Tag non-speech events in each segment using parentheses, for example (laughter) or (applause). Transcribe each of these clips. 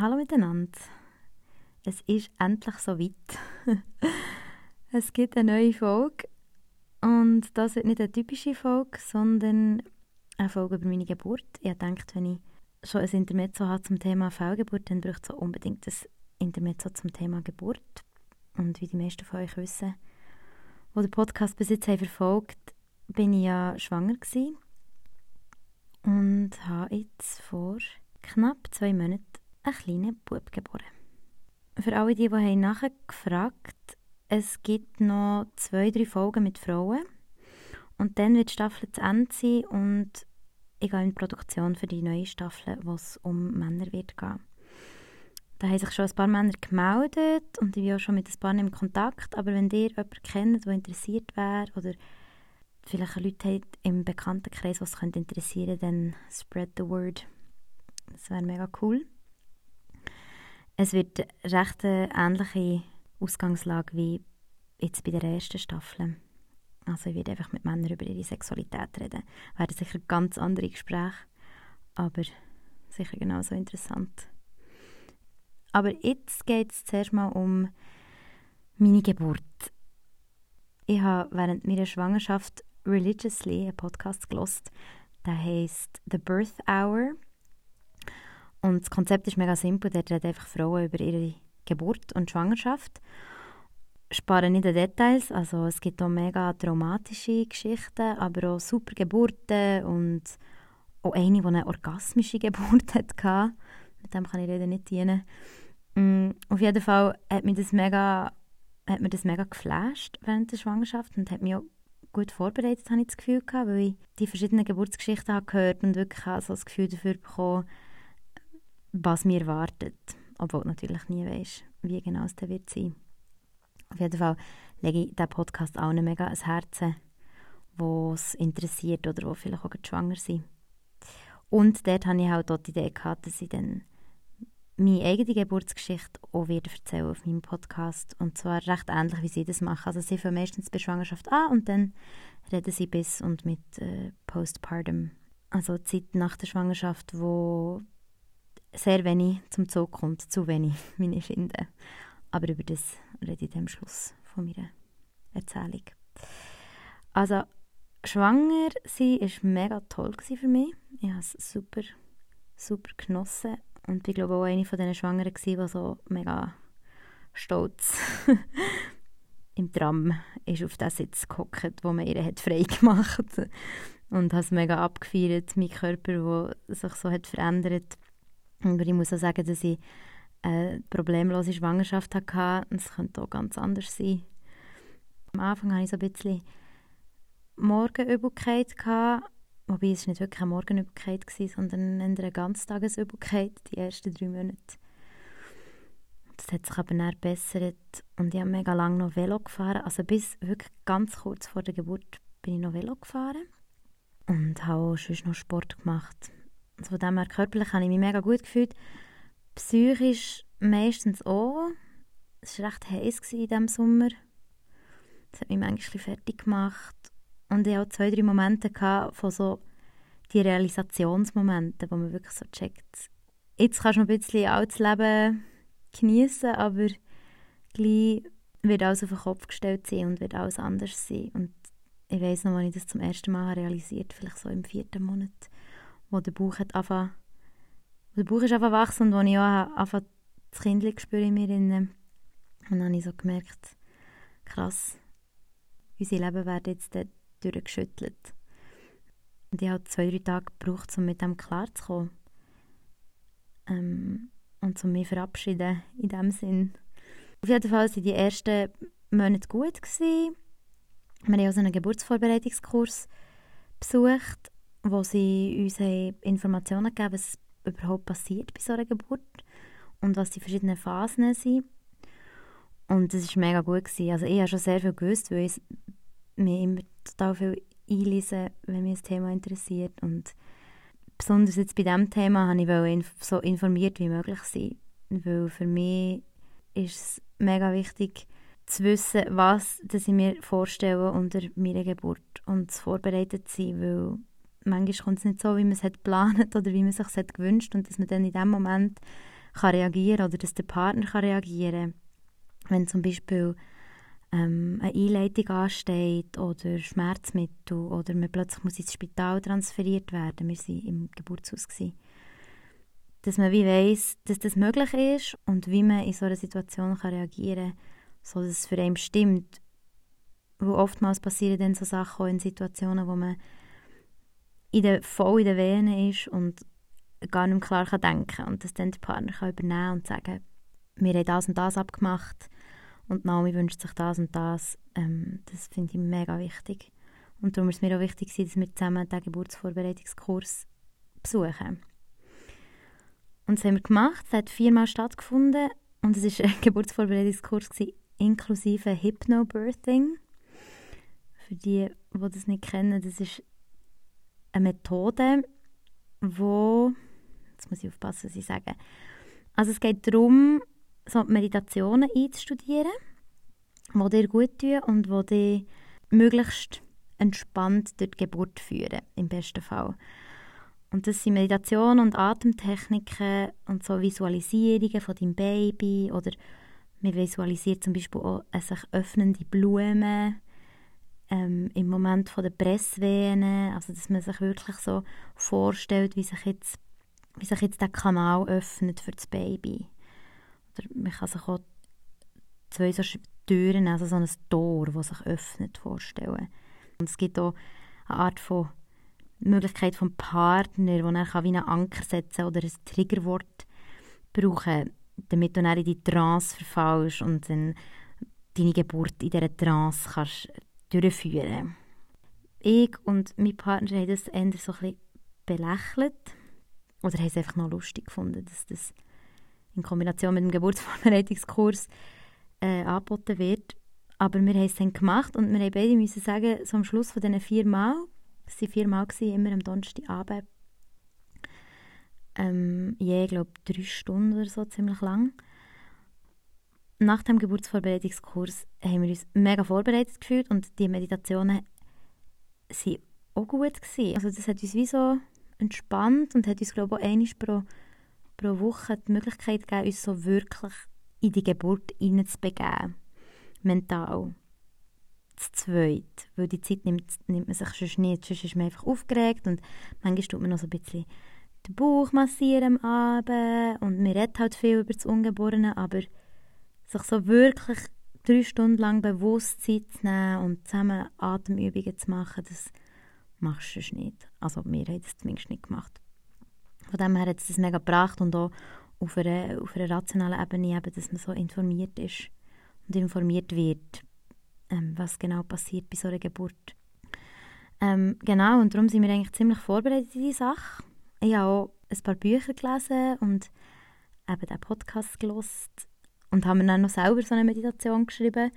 Hallo miteinander. Es ist endlich soweit. (laughs) es gibt eine neue Folge. Und das wird nicht eine typische Folge, sondern eine Folge über meine Geburt. Ich denke, wenn ich schon ein Intermezzo habe zum Thema Fehlgeburt, dann braucht es unbedingt ein Intermezzo zum Thema Geburt. Und wie die meisten von euch wissen, die den Podcast bis jetzt haben verfolgt bin ich ja schwanger gewesen und habe jetzt vor knapp zwei Monaten einen kleinen Bub geboren. Für alle, die, die nachgefragt es gibt noch zwei, drei Folgen mit Frauen und dann wird die Staffel zu Ende sein und ich gehe in die Produktion für die neue Staffel, wo es um Männer wird gehen. Da haben sich schon ein paar Männer gemeldet und ich bin auch schon mit ein paar in Kontakt. Aber wenn ihr jemanden kennt, der interessiert wäre oder vielleicht Leute habt im Bekanntenkreis, was könnte interessieren, dann spread the word. Das wäre mega cool. Es wird recht eine ähnliche Ausgangslage wie jetzt bei der ersten Staffel. Also ich werde einfach mit Männern über ihre Sexualität reden. Werden sicher ganz andere Gespräche, aber sicher genauso interessant. Aber jetzt geht es zuerst mal um meine Geburt. Ich habe während meiner Schwangerschaft religiously einen Podcast gelost. Der heißt The Birth Hour. Und das Konzept ist mega simpel. Der redet einfach Frauen über ihre Geburt und Schwangerschaft. Sparen nicht an Details. Also es gibt auch mega traumatische Geschichten, aber auch super Geburten und auch eine, die eine orgasmische (laughs) Geburt hatte. Mit dem kann ich leider nicht dienen. Mm, auf jeden Fall hat mich das mega, hat mir das mega geflasht während der Schwangerschaft und hat mich auch gut vorbereitet, habe ich das Gefühl weil ich die verschiedenen Geburtsgeschichten habe gehört und wirklich also das Gefühl dafür bekommen, was mir erwartet. Obwohl du natürlich nie weißt, wie genau es dann wird sein. Auf jeden Fall lege ich diesen Podcast allen mega ans Herzen, die es interessiert oder die vielleicht auch schwanger sind. Und dort hatte ich halt auch die Idee, gehabt, dass ich dann meine eigene Geburtsgeschichte auch wieder erzählen auf meinem Podcast. Und zwar recht ähnlich, wie sie das machen. Also sie fangen meistens bei Schwangerschaft an und dann reden sie bis und mit äh, Postpartum. Also Zeit nach der Schwangerschaft, wo sehr wenig zum Zug kommt, zu wenig, (laughs) wie ich finde. Aber über das rede ich am Schluss von meiner Erzählung. Also schwanger sein war mega toll für mich. Ich habe es super, super genossen und ich glaube auch eine von diesen Schwangeren die so mega stolz (laughs) im Tram ist auf den Sitz gehockt, wo man ihr hat frei gemacht und hat es mega abgefeiert, mein Körper, der sich so hat verändert. Aber ich muss auch sagen, dass ich eine problemlose Schwangerschaft hatte. Es könnte auch ganz anders sein. Am Anfang hatte ich so ein bisschen Morgenübelkeit. Wobei es nicht wirklich eine Morgenübelkeit war, sondern eine Ganztagesübelkeit, die ersten drei Monate. Das hat sich aber dann gebessert und ich habe mega lange noch Velo gefahren. Also bis wirklich ganz kurz vor der Geburt bin ich noch Velo gefahren und habe auch schon noch Sport gemacht. Von dem her körperlich habe ich mich mega gut gefühlt. Psychisch meistens auch. Es war recht heiß in diesem Sommer. Das hat mich manchmal fertig gemacht. Und ich hatte auch zwei, drei Momente von so die Realisationsmomente, wo man wirklich so checkt, jetzt kannst du noch ein bisschen altes Leben genießen, aber gleich wird alles auf den Kopf gestellt sein und wird alles anders sein. Und ich weiß noch, als ich das zum ersten Mal realisiert vielleicht so im vierten Monat, wo der Bauch hat angefangen, der Bauch ist einfach wachsen und wo ich auch angefangen, das Kind spüre in mir. Drin. Und dann habe ich so gemerkt, krass, unser Leben wird jetzt dort durchgeschüttelt. Und ich habe zwei, drei Tage gebraucht, um mit dem klarzukommen. Ähm, und um mich verabschieden in dem Sinn. Auf jeden Fall waren die ersten Monate gut. Gewesen. Wir haben auch einen Geburtsvorbereitungskurs besucht, wo sie uns Informationen gegeben was überhaupt passiert bei so einer Geburt und was die verschiedenen Phasen sind. Und das war mega gut. Gewesen. Also ich habe schon sehr viel gewusst, weil ich mich immer total viel einlesen, wenn mich das Thema interessiert. Und besonders jetzt bei diesem Thema wollte ich so informiert wie möglich sein. Weil für mich ist es mega wichtig, zu wissen, was das ich mir vorstelle unter meiner Geburt und zu vorbereitet zu sein, weil manchmal kommt es nicht so, wie man es hat geplant oder wie man es sich gewünscht und dass man dann in dem Moment kann reagieren oder dass der Partner kann reagieren Wenn zum Beispiel ähm, eine Einleitung ansteht oder Schmerzmittel oder man plötzlich muss ins Spital transferiert werden. Wir waren im Geburtshaus. Gewesen. Dass man wie weiss, dass das möglich ist und wie man in so einer Situation kann reagieren kann, sodass es für einen stimmt. Wo oftmals passieren dann so Sachen auch in Situationen, wo man in der, voll in den Venen ist und gar nicht mehr klar kann denken kann. Und dass dann der Partner kann übernehmen und sagen, wir haben das und das abgemacht und Naomi wünscht sich das und das. Ähm, das finde ich mega wichtig. Und darum ist es mir auch wichtig, dass wir zusammen den Geburtsvorbereitungskurs besuchen. Und das haben wir gemacht. Es hat viermal stattgefunden und es war ein (laughs) Geburtsvorbereitungskurs gewesen, inklusive Hypnobirthing. Für die, die das nicht kennen, das ist eine Methode, wo jetzt muss ich aufpassen, was ich sage. Also es geht darum, so Meditationen einzustudieren, die dir gut tun und die dich möglichst entspannt durch die Geburt führen, im besten Fall. Und das sind Meditationen und Atemtechniken und so Visualisierungen von deinem Baby oder man visualisiert zum Beispiel auch eine sich öffnende Blume ähm, im Moment von der Pressvene, also dass man sich wirklich so vorstellt, wie sich jetzt, wie sich jetzt der Kanal öffnet für das Baby. Oder man kann sich auch zwei so Türen, also so ein Tor, das sich öffnet, vorstellen. Und es gibt auch eine Art von Möglichkeit vom Partner, wo er wie einen Anker setzen oder ein Triggerwort brauchen, damit du dann in die Trance verfallst und dann deine Geburt in dieser Trance kannst durchführen. Ich und mein Partner haben das eher so ein belächelt oder haben es einfach noch lustig gefunden, dass das in Kombination mit dem Geburtsvorbereitungskurs äh, angeboten wird. Aber wir haben es dann gemacht und wir haben beide sagen, so am Schluss von diesen vier Mal, es waren vier Mal, gewesen, immer am Donnerstagabend, ähm, je, glaube, drei Stunden oder so, ziemlich lang. Nach dem Geburtsvorbereitungskurs haben wir uns mega vorbereitet gefühlt und die Meditationen waren auch gut. Gewesen. Also das hat uns wie so entspannt und hat uns, glaube ich, auch einmal pro pro Woche die Möglichkeit gegeben, uns so wirklich in die Geburt hineinzubegeben. Mental. Zu zweit. Weil die Zeit nimmt, nimmt man sich sonst nicht. Sonst ist man einfach aufgeregt und manchmal tut man noch so ein bisschen den Bauch massieren am Abend und man redet halt viel über das Ungeborene, aber sich so wirklich drei Stunden lang bewusst Zeit zu nehmen und zusammen Atemübungen zu machen, das machst du nicht. Also wir haben das zumindest nicht gemacht. Von dem her hat es das mega gebracht und auch auf einer, auf einer rationalen Ebene, eben, dass man so informiert ist und informiert wird, ähm, was genau passiert bei so einer Geburt. Ähm, genau, und darum sind wir eigentlich ziemlich vorbereitet in diese Sache. Ich habe auch ein paar Bücher gelesen und eben den Podcast gelost und haben mir dann noch selber so eine Meditation geschrieben,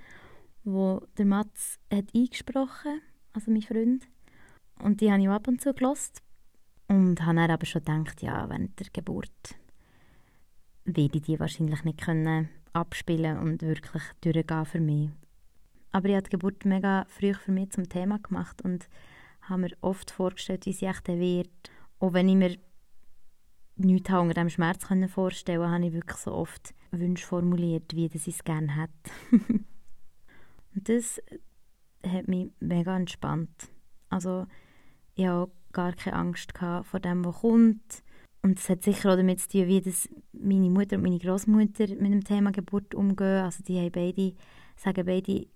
wo der Mats hat eingesprochen, also mein Freund. Und die habe ich ab und zu gelost. Und habe dann aber schon gedacht, ja, während der Geburt werde ich die wahrscheinlich nicht können abspielen und wirklich durchgehen für mich. Aber ich habe die Geburt mega früh für mich zum Thema gemacht und habe mir oft vorgestellt, wie sie echt wird. Auch wenn ich mir nichts unter dem Schmerz vorstellen konnte, habe ich wirklich so oft Wünsche formuliert, wie ich es gerne hätte. (laughs) und das hat mich mega entspannt. Also ich habe gar keine Angst vor dem, was kommt. Und es hat sicher auch damit zu tun, wie das meine Mutter und meine Großmutter mit dem Thema Geburt umgehen. Also die haben beide, sagen beide,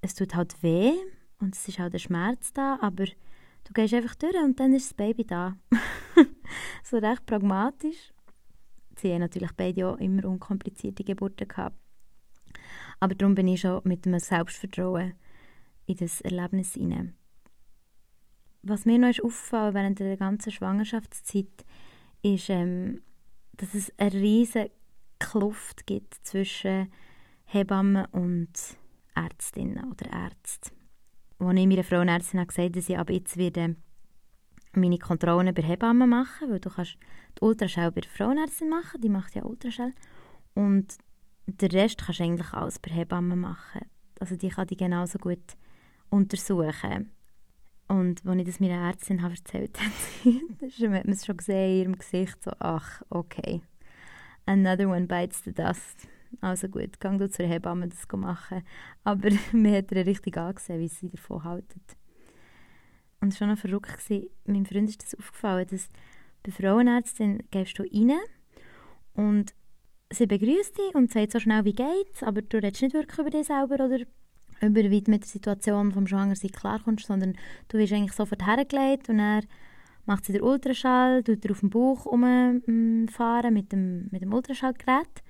es tut halt weh und es ist auch der Schmerz da, aber du gehst einfach durch und dann ist das Baby da. (laughs) so recht pragmatisch. Sie haben natürlich beide auch immer unkomplizierte Geburten gehabt. Aber darum bin ich schon mit einem Selbstvertrauen in das Erlebnis hinein was mir noch aufgefallen während der ganzen Schwangerschaftszeit, ist, ähm, dass es eine riesige Kluft gibt zwischen Hebammen und Ärztinnen oder Ärzten. Als ich meiner habe gesagt dass ich ab jetzt werde meine Kontrollen bei Hebammen machen, weil du kannst die Ultraschall bei der Frauenärztin machen, die macht ja Ultraschall, und den Rest kannst du eigentlich alles bei Hebammen machen. Also die kann die genauso gut untersuchen. Und als ich das meiner Ärztin habe erzählt habe, (laughs) hat man es schon gesehen in ihrem Gesicht, so, ach, okay. Another one bites the dust. Also gut, gang du zur Hebamme das machen. Aber (laughs) mir hat er richtig angesehen, wie sie davon halten. Und es war noch verrückt. Gewesen. Meinem Freund ist das aufgefallen, dass bei Frauenärztin gehst du rein und sie begrüßt dich und sagt so schnell, wie geht's, aber du redest nicht wirklich über dich selber oder über wie du mit der Situation vom Schwangersein klarkommst, sondern du wirst eigentlich sofort hergelegt und er macht sie den Ultraschall, tut er auf dem Bauch umfahren mit dem, mit dem Ultraschallgerät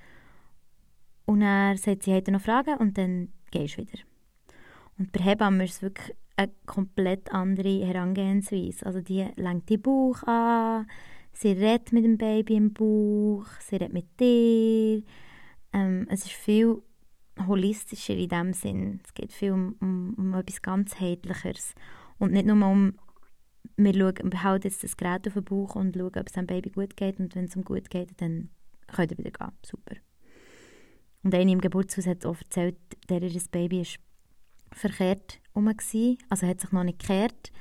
und er sagt, sie hätte noch Fragen und dann gehst du wieder. Und bei Hebammen ist es wirklich eine komplett andere Herangehensweise. Also die lenkt den Bauch an, sie redet mit dem Baby im Bauch, sie redet mit dir. Ähm, es ist viel holistischer in dem Sinn. Es geht viel um, um, um etwas ganzheitlicheres und nicht nur um wir schauen, jetzt das Gerät auf den Bauch und schauen, ob es dem Baby gut geht und wenn es ihm gut geht, dann könnt ihr wieder gehen. Super. Und eine im Geburtshaus hat auch erzählt, der ihr Baby ist verkehrt herum also hat sich noch nicht gekehrt.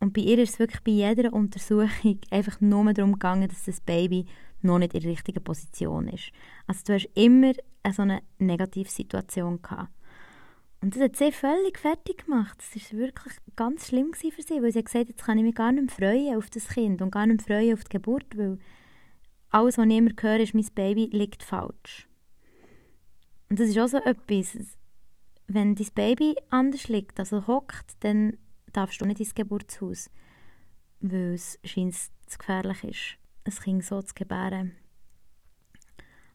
Und bei ihr ist es wirklich bei jeder Untersuchung (laughs) einfach nur darum gegangen, dass das Baby noch nicht in der richtigen Position ist. Also du hast immer eine so eine Negativsituation gehabt. Und das hat sie völlig fertig gemacht. Das war wirklich ganz schlimm für sie, weil sie hat gesagt jetzt kann ich mich gar nicht freuen auf das Kind und gar nicht freuen auf die Geburt, weil alles, was ich immer höre, ist, mein Baby liegt falsch. Und das ist auch so etwas, wenn dein Baby anders liegt, also hockt, dann darfst du nicht ins Geburtshaus, weil es scheint zu gefährlich ist, ein Kind so zu gebären.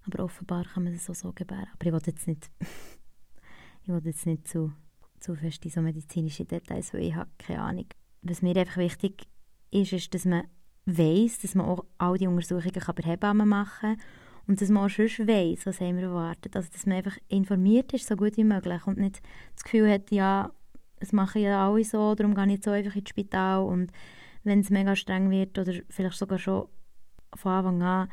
Aber offenbar kann man es auch so gebären. Aber ich will jetzt nicht, (laughs) ich will jetzt nicht zu, zu fest in so medizinische Details, weil ich habe keine Ahnung. Was mir einfach wichtig ist, ist, dass man weiß, dass man auch all die Untersuchungen bei Hebammen machen kann und dass man auch schon weiss, was haben wir erwartet. Also, dass man einfach informiert ist, so gut wie möglich und nicht das Gefühl hat, ja, das machen ja alle so, darum gehe ich jetzt so einfach ins Spital und wenn es mega streng wird oder vielleicht sogar schon von Anfang an,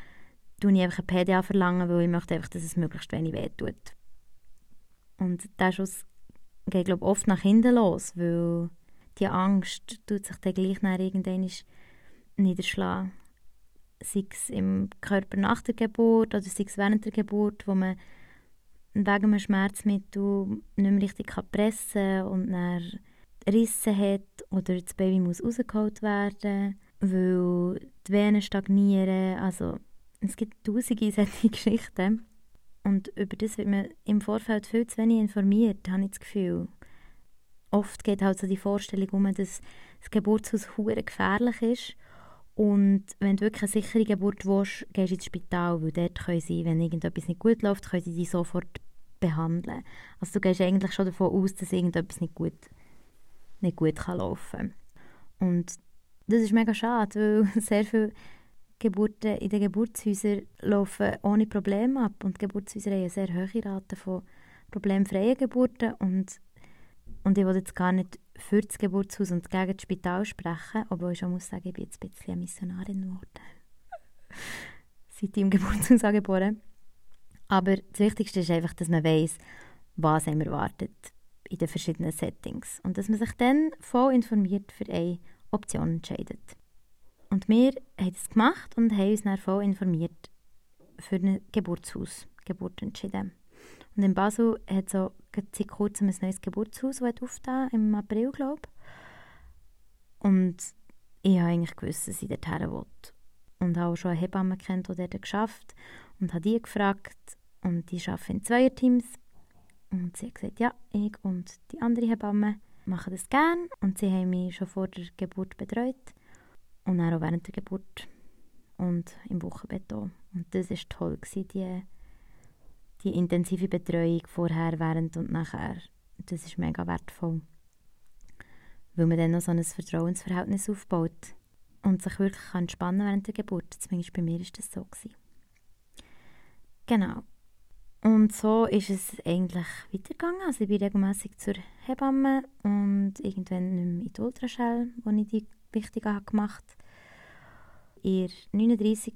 tue ich einfach ein PDA verlangen, weil ich möchte einfach, dass es möglichst wenig wehtut. Und der Schuss geht, glaube ich, oft nach hinten los, weil die Angst tut sich dann gleich nach irgendwann niederschlagen sei es im Körper nach der Geburt oder sei es während der Geburt, wo man wegen einem Schmerzmittel nicht mehr richtig pressen kann und dann Risse hat oder das Baby muss rausgeholt werden, weil die Venen stagnieren. Also es gibt tausende solche (laughs) Geschichten. Und über das wird man im Vorfeld viel zu wenig informiert, habe ich das Gefühl. Oft geht halt so die Vorstellung um, dass das Geburtshaus gefährlich ist und wenn du wirklich eine sichere Geburt willst, gehst du ins Spital, weil dort können sie, wenn irgendetwas nicht gut läuft, können sie dich sofort behandeln. Also du gehst eigentlich schon davon aus, dass irgendetwas nicht gut, nicht gut kann laufen kann. Und das ist mega schade, weil (laughs) sehr viele Geburten in den Geburtshäusern laufen ohne Probleme ab und die Geburtshäuser haben eine sehr hohe Rate von problemfreien Geburten und, und ich will jetzt gar nicht für das Geburtshaus und gegen das Spital sprechen, obwohl ich schon muss sagen, ich bin jetzt ein bisschen eine Missionarin geworden. (laughs) Seit ich im Geburtshaus angeboren Aber das Wichtigste ist einfach, dass man weiß, was einem erwartet in den verschiedenen Settings und dass man sich dann voll informiert für eine Option entscheidet. Und wir haben das gemacht und haben uns dann voll informiert für ein Geburtshaus, Geburt entschieden. Und in Basel hat so seit kurzem ein neues Geburtshaus aufgetan, im April, glaube ich. Und ich habe eigentlich gewusst, dass ich dorthin will. Und habe auch schon eine Hebamme kennt, die dort geschafft und habe die gefragt. Und die arbeiten in Zweierteams. Und sie hat gesagt, ja, ich und die andere Hebamme machen das gerne. Und sie haben mich schon vor der Geburt betreut. Und auch während der Geburt. Und im Wochenbett auch. Und das war toll, gewesen, die intensive Betreuung vorher, während und nachher, das ist mega wertvoll. Weil man dann noch so ein Vertrauensverhältnis aufbaut und sich wirklich entspannen während der Geburt. Zumindest bei mir war das so. Gewesen. Genau. Und so ist es eigentlich weitergegangen. Also ich bin regelmäßig zur Hebamme und irgendwann nicht mehr in die Ultraschall, wo ich die wichtige gemacht habe. In der 39.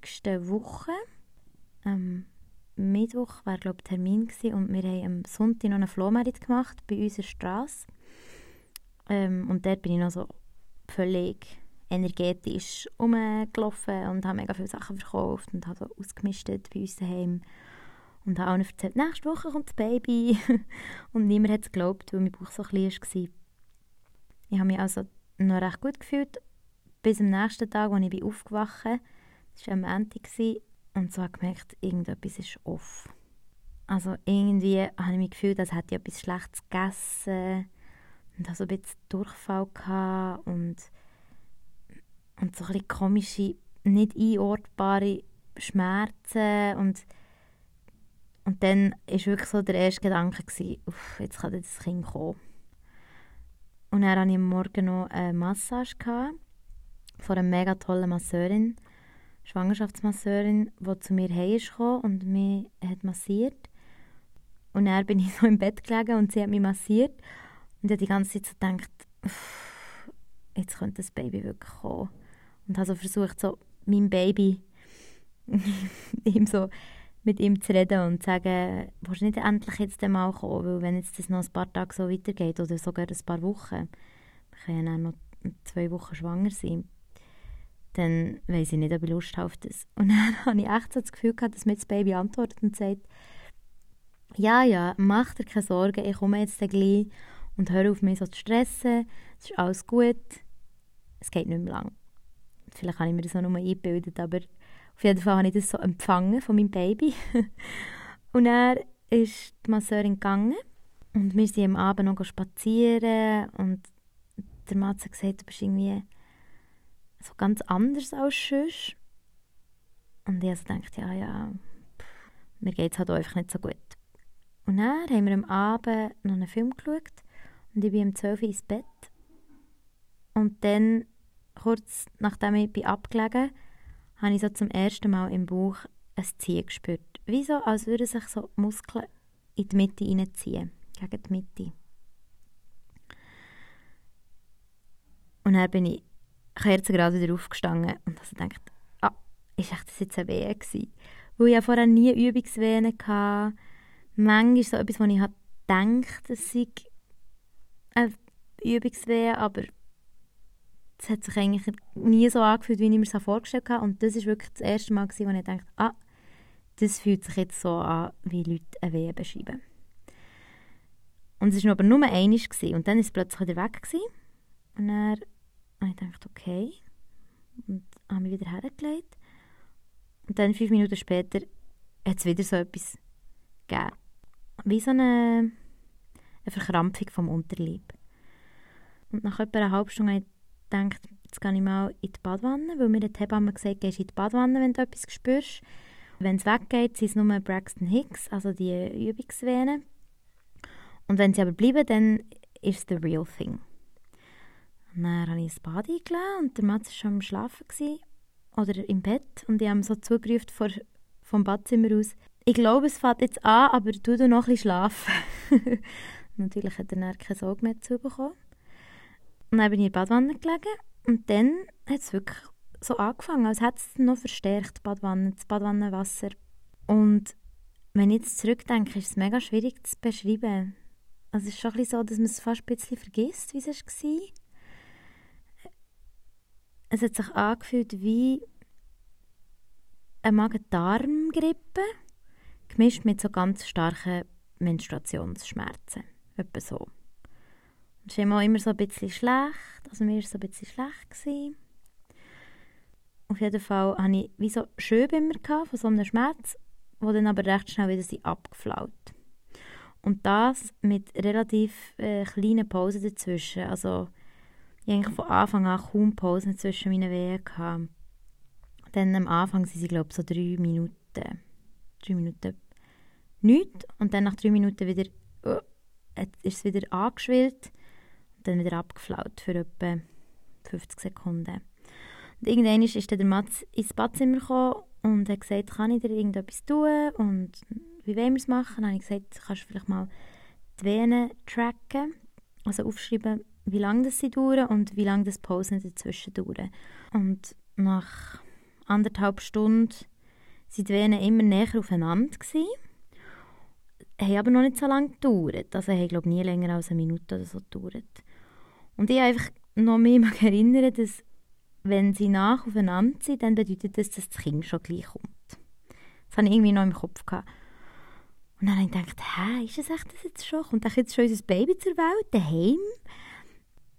Woche ähm, Mittwoch war glaube Termin gewesen, und wir haben am Sonntag noch einen Flohmarkt gemacht bei unserer Straße. Ähm, und dort bin ich noch so völlig energetisch rumgelaufen und habe mega viele Sachen verkauft und habe so ausgemistet bei uns daheim. Und habe auch erzählt, nächste Woche kommt das Baby. (laughs) und niemand hat es geglaubt, weil mein Bauch so klein war. Ich habe mich also noch recht gut gefühlt, bis am nächsten Tag, als ich aufgewacht bin. Das war am Ende. Und ich gemerkt, irgendetwas ist off. Also irgendwie habe ich mich gefühlt, als hätte ich etwas Schlechtes gegessen und hatte so ein bisschen Durchfall gehabt und, und so ein bisschen komische, nicht einordbare Schmerzen und und dann war wirklich so der erste Gedanke, gewesen, jetzt kann das Kind kommen. Und dann hatte ich am Morgen noch eine Massage von einer mega tollen Masseurin, Schwangerschaftsmasseurin, die zu mir herkam und mich hat massiert. Und dann bin (laughs) ich so im Bett gelegen und sie hat mich massiert. Und ich habe die ganze Zeit so gedacht, jetzt könnte das Baby wirklich kommen. Und habe so versucht, so mein Baby (laughs) ihm so mit ihm zu reden und zu sagen, willst du nicht endlich jetzt mal kommen, weil wenn jetzt das noch ein paar Tage so weitergeht oder sogar ein paar Wochen, wir können ja noch zwei Wochen schwanger sein, dann weiß ich nicht, ob ich Lust habe auf das. Und (laughs) dann habe ich echt so das Gefühl gehabt, dass mir das Baby antwortet und sagt, ja, ja, mach dir keine Sorgen, ich komme jetzt gleich und hör auf mich so zu stressen, es ist alles gut, es geht nicht mehr lang. Vielleicht habe ich mir das auch nur eingebildet, aber auf jeden Fall habe ich das so empfangen von meinem Baby. (laughs) und er ist die Masseurin gegangen und wir sind am Abend noch spazieren und der Mann hat gesagt, du bist irgendwie so ganz anders als sonst. Und ich also dachte, ja, ja, mir geht es halt einfach nicht so gut. Und dann haben wir am Abend noch einen Film geschaut und ich bin um 12 Uhr ins Bett. Und dann, kurz nachdem ich bin abgelegen habe ich so zum ersten Mal im Bauch ein Ziehen gespürt. Wie so, als würden sich so Muskeln in die Mitte hineinziehen, gegen die Mitte. Und dann bin ich kerzengerade wieder aufgestanden und also gedacht, ah, ist echt das jetzt eine Wehe gewesen? Weil ich ja vorher nie Übungswehen hatte. Manchmal so etwas, wo ich halt gedacht, es sei eine Übungswehe, aber es hat sich eigentlich nie so angefühlt, wie ich mir das vorgestellt habe. Und das war wirklich das erste Mal, gewesen, wo ich dachte, ah, das fühlt sich jetzt so an, wie Leute eine Wehe beschreiben. Und es war aber nur. Gewesen. Und dann war es plötzlich wieder weg. Gewesen. Und dann habe ich gedacht, okay. Und habe mich wieder hergelegt. Und dann, fünf Minuten später, hat es wieder so etwas gegeben. Wie so eine, eine Verkrampfung vom Unterleib. Und nach etwa einer halben Stunde habe ich gedacht, jetzt gehe ich mal in die Badwanne, weil mir die Hebamme gesagt gehst in die Badwanne, wenn du etwas spürst. Wenn es weggeht, sind es nur Braxton Hicks, also die Übungsvenen. Und wenn sie aber bleiben, dann ist es the real thing. Und dann habe ich ins Bad eingeladen und der Mats war schon am Schlafen. Gewesen, oder im Bett. Und ich habe so zugerufen vor, vom Badzimmer aus, ich glaube, es fängt jetzt an, aber du noch ein schlafen. (laughs) Natürlich hat er dann keine Sorge mehr zu bekommen. Und dann bin ich in der Badwanne gelegen und dann hat es wirklich so angefangen, als hätte es noch verstärkt, die Badwanne, das Badwannenwasser. Und wenn ich jetzt zurückdenke, ist es mega schwierig zu beschreiben. Also es ist schon ein bisschen so, dass man es fast ein bisschen vergisst, wie es war. Es hat sich angefühlt wie eine Magen-Darm-Grippe, gemischt mit so ganz starken Menstruationsschmerzen. Etwa so. Es ist immer so ein bisschen schlecht. Also mir war so ein bisschen schlecht. Gewesen. Auf jeden Fall hatte ich wie so Schöbe immer von so einem Schmerz, wo dann aber recht schnell wieder abgeflaut. Und das mit relativ äh, kleinen Pausen dazwischen. Also ich eigentlich von Anfang an kaum Pausen zwischen meinen Wehen gehabt. Dann am Anfang sind sie, glaube ich, so drei Minuten. Drei Minuten nichts. Und dann nach drei Minuten wieder, uh, ist es wieder angeschwillt dann wieder abgeflaut für etwa 50 Sekunden. Und irgendwann ist dann der Mats ins Badzimmer gekommen und hat gesagt, kann ich dir irgendetwas tun und wie wollen wir es machen? Dann habe ich gesagt, kannst du vielleicht mal die Venen tracken, also aufschreiben, wie lange das sie dauern und wie lange das Pausen dazwischen dauern. Und nach anderthalb Stunden waren die Venen immer näher aufeinander gewesen, haben aber noch nicht so lange gedauert. Also haben, glaube nie länger als eine Minute oder so gedauert. Und ich einfach noch mehr (laughs) erinnern, dass wenn sie nach aufeinander sind, dann bedeutet das, dass das Kind schon gleich kommt. Das hatte ich irgendwie noch im Kopf. Gehabt. Und dann habe ich gedacht, hä, ist es echt das jetzt schon? Kommt jetzt schon unser Baby zur Welt, daheim?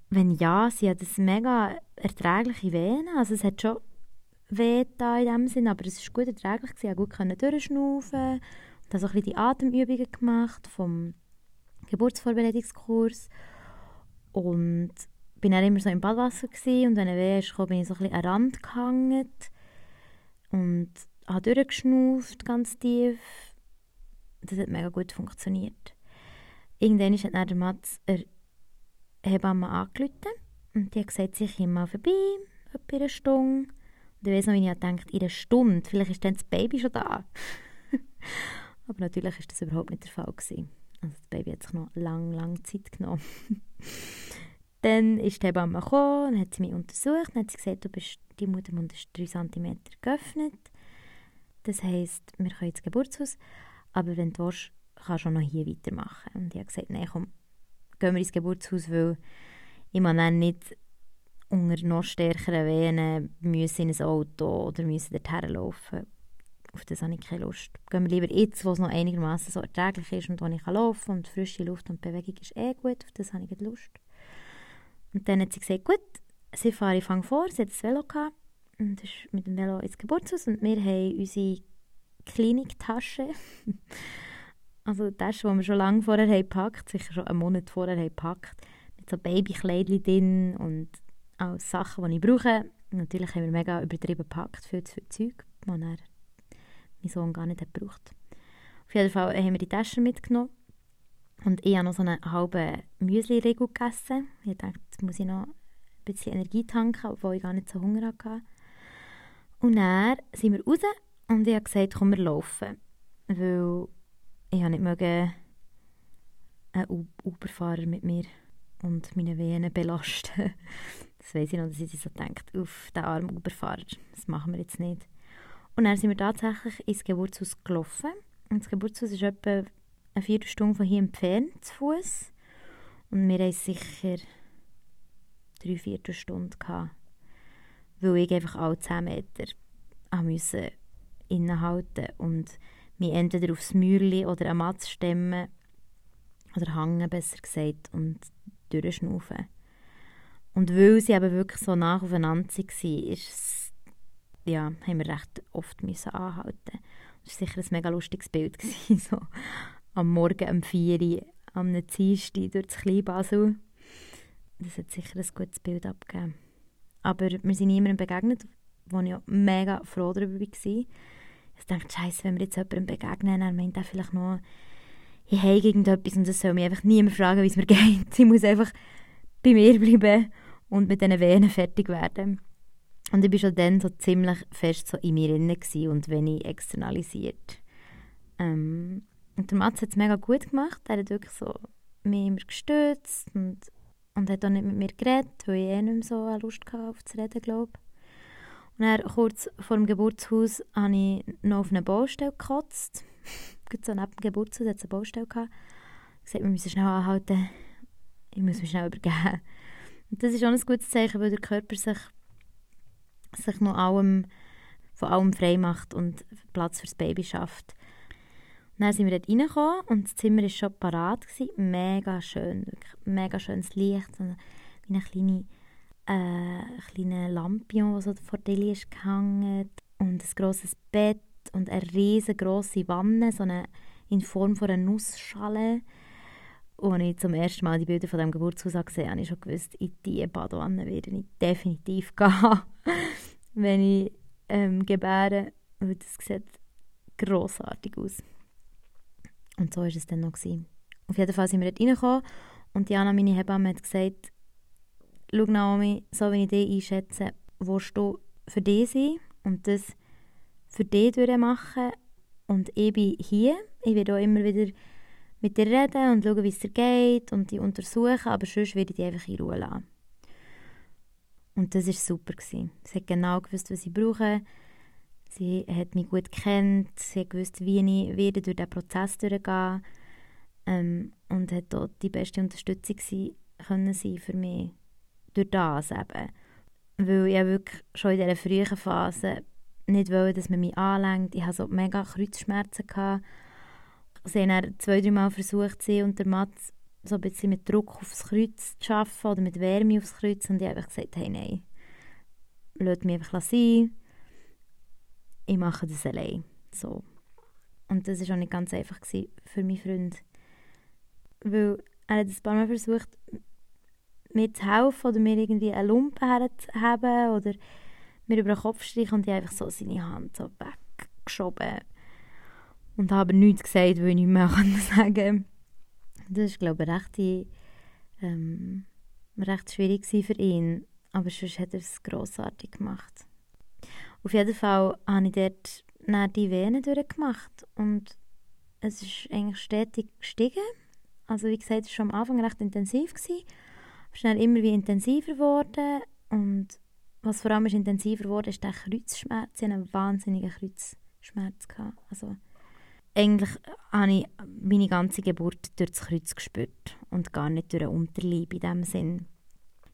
Wenn ja, sie hat das mega erträgliche Venen, also es hat schon weh da in dem Sinn, aber es war gut erträglich, ich konnte gut durchschnaufen. Und habe so ein die Atemübungen gemacht vom Geburtsvorbereitungskurs. Und bin dann immer so im Badwasser gewesen, und wenn er weh ist, bin ich so ein an den Rand gehangen. Und habe durchgeschnauft, ganz tief. Das hat mega gut funktioniert. Irgendwann hat dann der Mats eine Hebamme angerufen und die hat gesagt, sie komme mal vorbei, etwa eine Stunde. Und ich weiss noch, wie ich gedacht in einer Stunde, vielleicht ist dann das Baby schon da. (laughs) Aber natürlich war das überhaupt nicht der Fall. Gewesen. Also das Baby hat sich noch lang, lang Zeit genommen. (laughs) dann ist die Hebamme gekommen und hat sie mich untersucht und hat sie gesagt, du bist, die Muttermund ist 3 cm geöffnet. Das heisst, wir können ins Geburtshaus, aber wenn du willst, kannst du auch noch hier weitermachen. Und ich habe gesagt, nein, komm, gehen wir ins Geburtshaus, weil ich muss dann nicht unter noch stärkeren Venen müssen in ein Auto oder müssen dorthin laufen. Auf das habe ich keine Lust. Gehen wir lieber jetzt, wo es noch einigermaßen so erträglich ist und wo ich laufen kann und frische Luft und Bewegung ist eh gut, auf das habe ich Lust. Und dann hat sie gesagt, gut, sie fahre, ich fange vor, sie hat das Velo gehabt und ist mit dem Velo ins Geburtshaus und wir haben unsere Kliniktasche, (laughs) also Tasche, die wir schon lange vorher haben gepackt, sicher schon einen Monat vorher haben gepackt, mit so Babykleidchen drin und auch Sachen, die ich brauche. natürlich haben wir mega übertrieben gepackt, viel zu viel Zeug, das er mein Sohn gar nicht hat gebraucht. Auf jeden Fall haben wir die Tasche mitgenommen und ich habe noch so einen halben Müsli-Riegel gegessen. Ich dachte, jetzt muss ich noch ein bisschen Energie tanken, obwohl ich gar nicht so Hunger hatte. Und dann sind wir raus und ich habe gesagt, komm, wir laufen. Weil ich habe nicht mögen, einen Uberfahrer mit mir und meine Venen belasten. (laughs) das weiß ich noch, dass ich so denkt, auf den armen Uberfahrer, das machen wir jetzt nicht. Und dann sind wir tatsächlich ins Geburtshaus gelaufen. Und das Geburtshaus ist etwa eine Viertelstunde von hier entfernt zu Fuß. Und wir hatten sicher drei Viertelstunden gehabt, weil ich einfach alle zehn Meter musste innehalten und mich entweder aufs Mäuerchen oder am Matz stemmen oder hängen, besser gesagt, und durchschnaufen. Und weil sie eben wirklich so nach aufeinander waren, ist ja, haben wir recht oft müssen anhalten. Das war sicher ein mega lustiges Bild. (laughs) so am Morgen um 4 Uhr am Dienstag durch das Kleinbasel. Das hat sicher ein gutes Bild abgegeben. Aber wir sind niemandem begegnet, wo ich auch mega froh darüber war. Ich dachte, scheiße, wenn wir jetzt jemandem begegnen, dann meint er vielleicht noch, ich habe irgendetwas und es soll mich einfach niemand fragen, wie es mir (laughs) geht. Ich muss einfach bei mir bleiben und mit diesen Venen fertig werden. Und ich war schon dann so ziemlich fest so in mir drin und wenig externalisiert. Ähm, und der Mats hat es mega gut gemacht. Er hat wirklich so mich immer gestützt und, und hat auch nicht mit mir geredet, weil ich eh nicht mehr so Lust hatte, auf zu reden, glaube Und dann, kurz vor dem Geburtshaus habe ich noch auf eine Baustelle gekotzt. (laughs) so neben dem Geburtshaus hat es eine Baustelle gehabt. Ich sagte, wir müssen schnell anhalten. Ich muss mich schnell übergeben. Und das ist auch ein gutes Zeichen, weil der Körper sich, sich noch allem, von allem frei macht und Platz fürs Baby schafft. Dann sind wir dort reingekommen und das Zimmer war schon parat. Mega schön, wirklich mega schönes Licht. Und eine kleine, äh, kleine Lampion, die so vor der Deli ist gehangen. Und ein grosses Bett und eine riesengroße Wanne, so eine, in Form von einer Nussschale. Als ich zum ersten Mal die Bilder von dem Geburtshaus gesehen habe, ich schon gewusst, in diese Badewanne werde ich definitiv gehen, (laughs) wenn ich ähm, gebäre. Weil das sieht grossartig aus. Und so war es dann noch. Gewesen. Auf jeden Fall sind wir dort reingekommen und Diana, meine Hebamme, hat gesagt, schau Naomi, so wie ich dich einschätze, willst du für dich sein und das für dich machen und ich bin hier. Ich werde auch immer wieder mit dir reden und schauen, wie es dir geht und dich untersuchen, aber sonst werde ich dich einfach in Ruhe lassen. Und das war super. Sie hat genau gewusst, was ich brauche. Sie hat mich gut kennt, sie hat gewusst, wie ich werde durch diesen Prozess durchgehen ähm, und hat dort die beste Unterstützung sein, können sein für mich durch das eben. weil ich wirklich schon in dieser frühen Phase nicht wollte, dass man mich anlenkt. Ich hatte so mega Kreuzschmerzen. Gehabt. Sie haben dann zwei, drei Mal versucht, sie und der Mats so ein bisschen mit Druck aufs Kreuz zu arbeiten oder mit Wärme aufs Kreuz und ich habe gesagt, hey, nein, lasst mich einfach sein. Ich mache das allein. So. Und das war auch nicht ganz einfach für meinen Freund. Weil er hat ein paar Mal versucht, mir zu helfen oder mir irgendwie eine Lumpe herzuhaben oder mir über den Kopf streichen und ich einfach so seine Hand so weggeschoben. Und habe nichts gesagt, weil ich nicht mehr (laughs) sagen konnte. Das war, glaube ich, recht, ähm, recht schwierig für ihn. Aber sonst hat er es grossartig gemacht. Auf jeden Fall habe ich dort die Venen durchgemacht und es ist eigentlich stetig gestiegen. Also wie gesagt, es war schon am Anfang recht intensiv. Gewesen. Schnell immer wie intensiver geworden und was vor allem ist intensiver wurde, ist der Kreuzschmerz. Ich hatte einen wahnsinnigen Kreuzschmerz. Also eigentlich habe ich meine ganze Geburt durch das Kreuz gespürt und gar nicht durch den Unterleib in dem Sinn.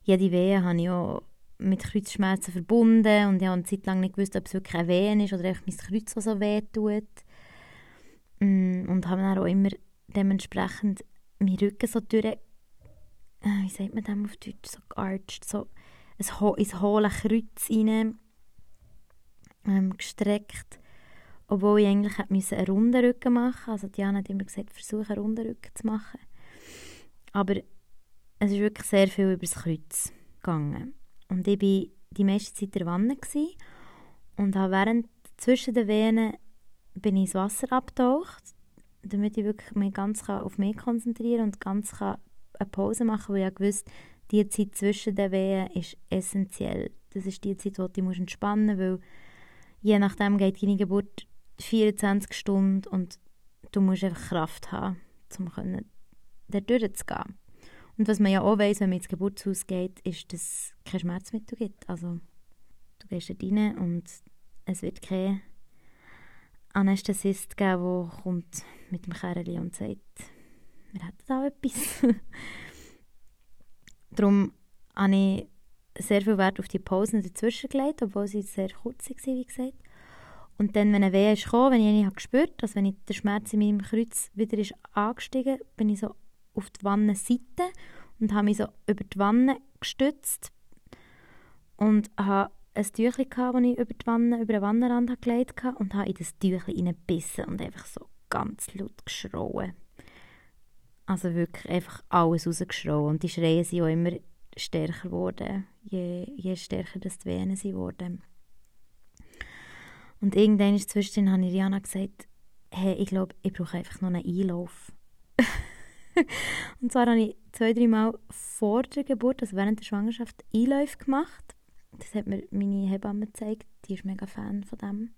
Jede Wehe habe ich auch mit Kreuzschmerzen verbunden und ich habe eine Zeit lang nicht gewusst, ob es wirklich eine Wehe ist oder einfach mein Kreuz, das so weh tut. Mm, und habe dann auch immer dementsprechend meinen Rücken so durch, äh, wie sagt man das auf Deutsch, so gearcht, so ins hohle Kreuz rein ähm, gestreckt obwohl ich eigentlich hätte einen runden Rücken machen. Also Diana hat immer gesagt, versuche einen runden Rücken zu machen. Aber es ist wirklich sehr viel über das Kreuz gegangen. Und ich war die meiste Zeit in der Wanne und habe während zwischen den Venen bin ich ins Wasser abgetaucht, damit ich wirklich mich ganz auf mich konzentrieren und ganz eine Pause machen weil ich wusste, die Zeit zwischen den Wehen ist essentiell. Das ist die Zeit, wo du dich entspannen musst, weil je nachdem geht deine Geburt 24 Stunden und du musst einfach Kraft haben, um da durchzugehen. Und was man ja auch weiss, wenn man ins Geburtshaus geht, ist, dass es kein Schmerzmittel gibt. Also du gehst da rein und es wird kein Anästhesist geben, der kommt mit dem Kerli und sagt, wir hätten da etwas. (laughs) Darum habe ich sehr viel Wert auf die Pausen dazwischen gelegt, obwohl sie sehr kurz waren, wie gesagt. Und dann, wenn eine Wehe ist gekommen, wenn ich eine gespürt also wenn ich, der Schmerz in meinem Kreuz wieder ist angestiegen bin ich so auf die Wannenseite und habe mich so über die Wanne gestützt und habe ein Tüchlein gehabt, das ich über die Wanne, über den Wannenrand gelegt habe und habe in das Tüchlein hineingebissen und einfach so ganz laut geschrauen. Also wirklich einfach alles rausgeschrauen. Und die Schreie sind auch immer stärker geworden, je, je stärker das die Venen sind geworden. Und irgendwann zwischendrin habe ich Rihanna gesagt, hey, ich glaube, ich brauche einfach noch einen Einlauf. (laughs) und zwar habe ich zwei, drei Mal vor der Geburt, also während der Schwangerschaft, Einläufe gemacht. Das hat mir meine Hebamme gezeigt, die ist mega Fan von dem.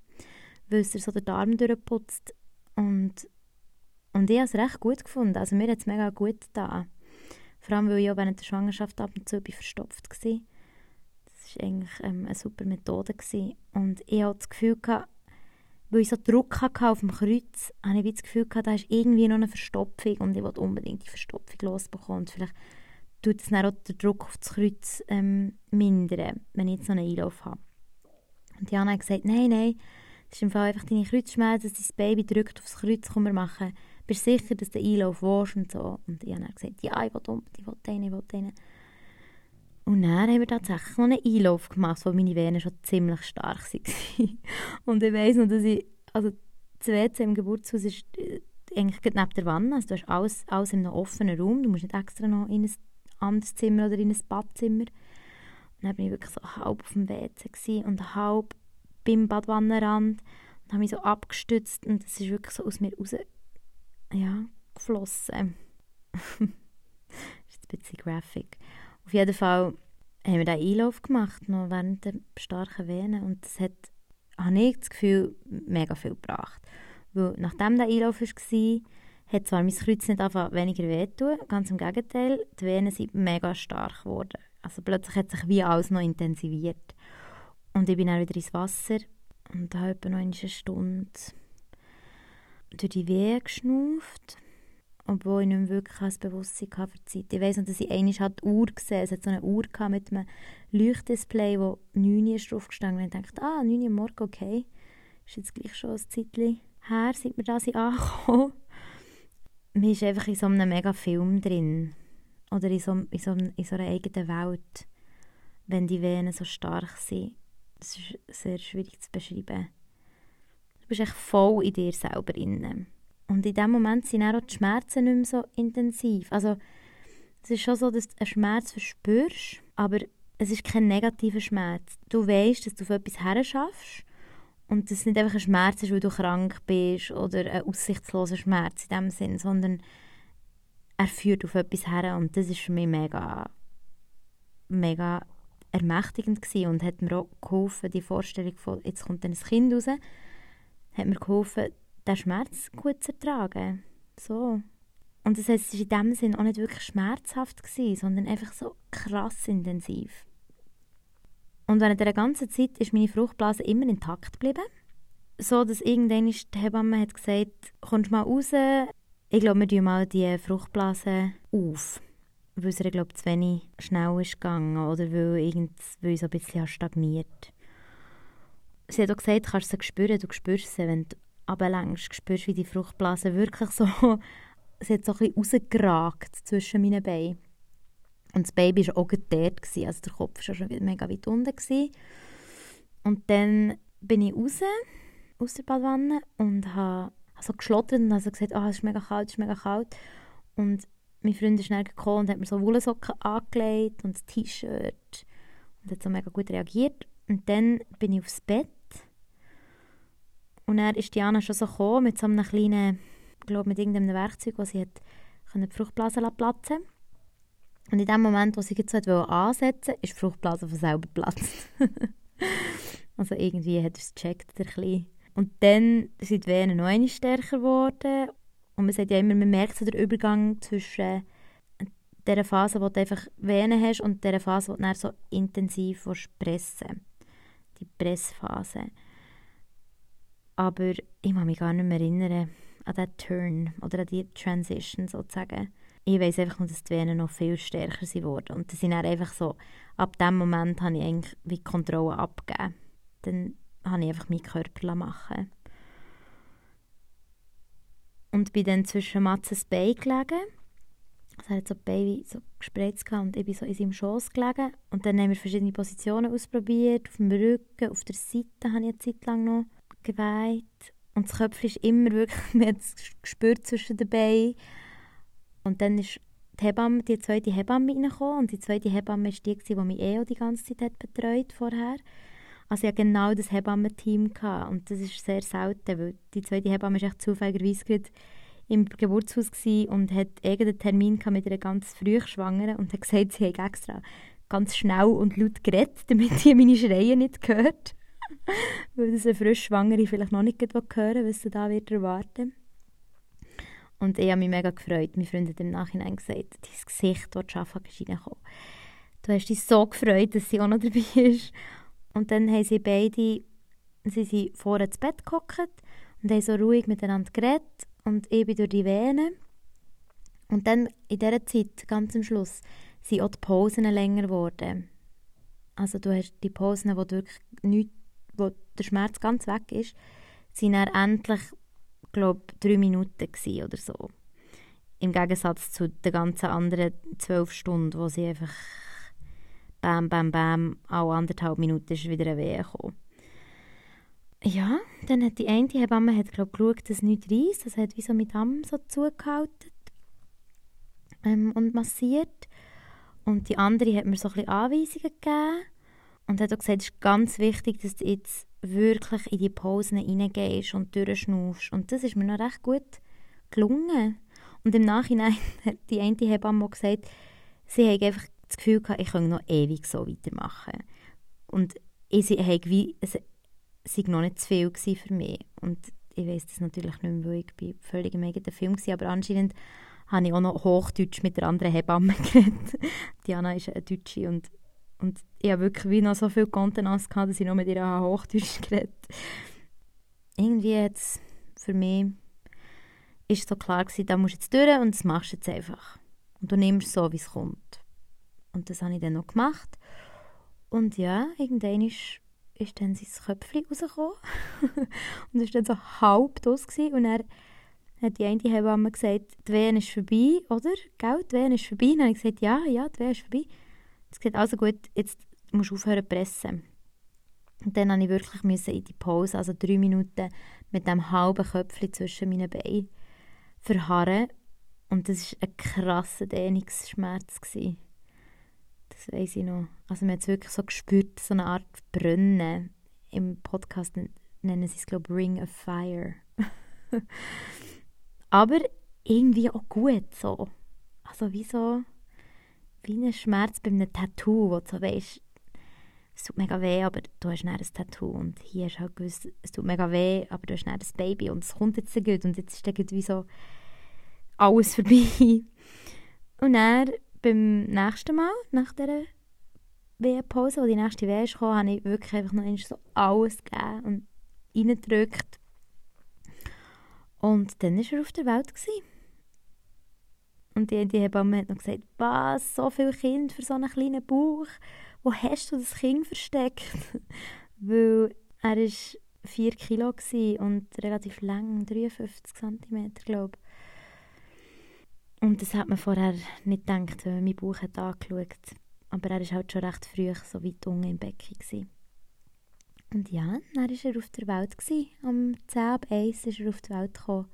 Weil es so den Darm durchputzt. Und, und ich habe es recht gut gefunden. Also mir hat es mega gut getan. Vor allem, weil ich auch während der Schwangerschaft ab und zu verstopft war war eigentlich ähm, eine super Methode. Gewesen. Und ich hatte das Gefühl, gehabt, weil ich so Druck hatte auf dem Kreuz, hatte ich das Gefühl, gehabt, da ist irgendwie noch eine Verstopfung und ich wollte unbedingt die Verstopfung losbekommen. Und vielleicht tut es dann auch den Druck auf das Kreuz ähm, mindern, wenn ich jetzt noch einen Einlauf habe. Und Jana hat gesagt, nein, nein, das ist im Fall einfach deine Kreuzschmerzen, dass dein Baby drückt aufs Kreuz, komm, wir machen. Bist du sicher, dass den Einlauf willst und so. Und Jana hat gesagt, ja, ich will unbedingt, ich will den, ich will den. Und dann haben wir tatsächlich noch einen Einlauf gemacht, wo meine Venen schon ziemlich stark waren. (laughs) und ich weiss noch, dass ich, also das WC im Geburtshaus ist äh, eigentlich neben der Wanne, also du hast alles, alles in einem offenen Raum, du musst nicht extra noch in ein anderes Zimmer oder in ein Badzimmer. Und dann war ich wirklich so halb auf dem WC und halb beim Badwannenrand und habe mich so abgestützt und es ist wirklich so aus mir raus, ja, geflossen. das (laughs) ist ein bisschen graphic. Auf jeden Fall haben wir diesen Einlauf gemacht, noch während der starken Venen. Und das hat, habe ich das Gefühl, mega viel gebracht. Weil nachdem der Einlauf war, hat zwar mein Kreuz nicht einfach weniger wehtun, ganz im Gegenteil, die Venen sind mega stark geworden. Also plötzlich hat sich wie alles noch intensiviert. Und ich bin dann wieder ins Wasser und habe etwa noch eine Stunde durch die Wehen geschnauft. obwohl ich nicht mehr wirklich ein Bewusstsein hatte für die Zeit. Ich weiss noch, dass ich einmal halt die Uhr gesehen habe. Es hat so eine Uhr mit einem Leuchtdisplay, wo 9 Uhr drauf gestanden und ich dachte, ah, 9 Uhr morgen, okay. Ist jetzt gleich schon ein Zeitchen her, seit wir da sind angekommen. Man ist einfach in so einem mega Film drin. Oder in so, in so, in so einer eigenen Welt. Wenn die Venen so stark sind. Das ist sehr schwierig zu beschreiben. Du bist echt voll in dir selber innen. Und in dem Moment sind auch die Schmerzen nicht mehr so intensiv. Also es ist schon so, dass du einen Schmerz verspürst, aber es ist kein negativer Schmerz. Du weißt, dass du auf etwas her schaffst und dass es nicht einfach ein Schmerz ist, weil du krank bist oder ein aussichtsloser Schmerz in dem Sinn, sondern er führt auf etwas her und das ist für mich mega, mega ermächtigend gewesen und hat mir auch geholfen, die Vorstellung von, jetzt kommt dann ein Kind raus, hat mir geholfen, den Schmerz gut zu ertragen. So. Und das heißt, es war in dem Sinn auch nicht wirklich schmerzhaft, gewesen, sondern einfach so krass intensiv. Und während dieser ganzen Zeit ist meine Fruchtblase immer intakt geblieben. So, dass irgendwann die Hebamme hat gesagt, kommst mal raus, ich glaube, wir tun mal die Fruchtblase auf. Weil es glaube zu wenig schnell ist gegangen oder weil, irgend, weil so ein bisschen stagniert. Sie hat auch gesagt, du kannst sie spüren, du spürst sie, wenn du ablenkst, spürst, wie die Fruchtblase wirklich so, (laughs) sie hat so ein bisschen rausgeragt zwischen meinen Beinen. Und das Baby war auch dort, gewesen, also der Kopf war schon mega weit unten. Gewesen. Und dann bin ich raus, aus der Badwanne und habe so geschlottert und habe gesagt, oh, es ist mega kalt, es ist mega kalt. Und mein Freund ist schnell gekommen und hat mir so Wollsocken angelegt und das T-Shirt und hat so mega gut reagiert. Und dann bin ich aufs Bett und dann ist Diana schon so gekommen mit so einem kleinen, glaube mit irgendeinem Werkzeug, das sie hat die Fruchtblase platzen Und in dem Moment, wo sie jetzt so ansetzen wollte, ist die Fruchtblase von selber geplatzt. (laughs) also irgendwie hat er es gecheckt, der Kleine. Und dann sind die Venen noch einmal stärker geworden. Und man sagt ja immer, man merkt so den Übergang zwischen der Phase, wo du einfach Venen hast und der Phase, wo du dann so intensiv pressen Die Pressphase. Aber ich kann mich gar nicht mehr erinnern an diesen Turn oder an die Transition sozusagen. Ich weiß einfach nur, dass die Venen noch viel stärker geworden Und das sind einfach so, ab dem Moment habe ich eigentlich wie die Kontrolle abgegeben. Dann habe ich einfach meinen Körper machen Und bin dann zwischen Matzes Bein gelegen. Also hat so Baby so gespreizt und ich bin so in seinem Schoß gelegen. Und dann haben wir verschiedene Positionen ausprobiert. Auf dem Rücken, auf der Seite habe ich eine Zeit lang noch geweiht. Und das Köpfchen ist immer wirklich, (laughs) man hat es gespürt zwischen den Beinen. Und dann ist die Hebamme, die zweite Hebamme reingekommen. Und die zweite Hebamme war die, die mich eh die ganze Zeit hat betreut vorher. Also ich hatte genau das Hebammenteam. Und das ist sehr selten, weil die zweite Hebamme war zufälligerweise gerade im Geburtshaus und hat irgendeinen Termin mit einer ganz früh Schwangeren und hat gesagt, sie habe extra ganz schnell und laut geredet, (laughs) damit sie meine Schreie nicht gehört. (laughs) weil das eine frisch Schwangere vielleicht noch nicht hören was sie da wird erwarten Und ich habe mich mega gefreut. Mein Freund hat im Nachhinein gesagt, dein Gesicht, das ist reingekommen. Du hast dich so gefreut, dass sie auch noch dabei (laughs) ist. Und dann haben sie beide, sie sind vorne ins Bett gehockt und haben so ruhig miteinander geredet und ich bin durch die Venen. Und dann in dieser Zeit, ganz am Schluss, sind auch die Pausen länger geworden. Also du hast die Pausen, wo du wirklich nichts wo der Schmerz ganz weg ist, waren dann endlich, glaube drei Minuten oder so. Im Gegensatz zu den ganzen anderen zwölf Stunden, wo sie einfach bam, bam, bam, alle anderthalb Minuten ist wieder Wehe gekommen. Ja, dann hat die eine Hebamme hat, glaub, geschaut, dass es nicht reisst. Das hat wie so mit Arm so zugehalten ähm, und massiert. Und die andere hat mir so ein bisschen Anweisungen gegeben. Und hat auch gesagt, es ist ganz wichtig, dass du jetzt wirklich in die Pausen reingehst und durchschnaufst. Und das ist mir noch recht gut gelungen. Und im Nachhinein (laughs) hat die eine Hebamme gesagt, sie hat einfach das Gefühl gehabt, ich könnte noch ewig so weitermachen. Und ich habe wie, es war noch nicht zu viel für mich. Und ich weiß das natürlich nicht mehr, weil ich bin völlig im eigenen Film war, aber anscheinend habe ich auch noch Hochdeutsch mit der anderen Hebamme (laughs) geredet. Diana ist eine Deutsche und und ich habe wirklich wie noch so viel Kontenance gehabt, dass ich noch mit ihr Hochdeutsch (laughs) geredet Irgendwie es für mich ist so klar gewesen, da musst du jetzt durch und das machst du jetzt einfach. Und du nimmst so, wie es kommt. Und das habe ich dann noch gemacht. Und ja, irgendwann ist, ist dann sein Köpfchen rausgekommen. (laughs) und es war dann so halb aus. Und er hat die eine Hebamme gesagt, die Wehen ist vorbei, oder? Gell, die Wehen ist vorbei. Und dann habe ich gesagt, ja, ja, die Wehen ist vorbei. Sie gesagt, also gut, jetzt musst du aufhören zu pressen. Und dann musste ich wirklich in die Pause, also drei Minuten, mit dem halben Köpfchen zwischen meinen Beinen verharren. Und das war ein krasser Dehnungsschmerz. Gewesen. Das weiß ich noch. Also man hat es wirklich so gespürt, so eine Art Brennen. Im Podcast nennen sie es, glaube ich, Ring of Fire. (laughs) Aber irgendwie auch gut so. Also wie wie ein Schmerz bei einem Tattoo, wo du so weißt, es tut mega weh, aber du hast ein Tattoo. Und hier du halt gewusst, es tut mega weh, aber du hast ein Baby und es kommt jetzt gut. Und jetzt ist dann wie so alles vorbei. (laughs) Und dann beim nächsten Mal, nach dieser Wehenpause, wo die nächste Wehe kam, habe ich wirklich einfach noch so alles gegeben und reingedrückt. Und dann war er auf der Welt. Gewesen. Und die, die Hebamme hat noch gesagt, was, so viele Kinder für so einen kleinen Bauch wo hast du das Kind versteckt? (laughs) Weil er war 4 Kilo und relativ lang, 53 cm, glaube ich. Und das hat man vorher nicht gedacht, man meinen Bauch hat angeschaut Aber er war halt schon recht früh so weit unten im Becken. Gewesen. Und ja, dann war er auf der Welt. Gewesen. Am 10 ab 1 ist er auf die Welt gekommen.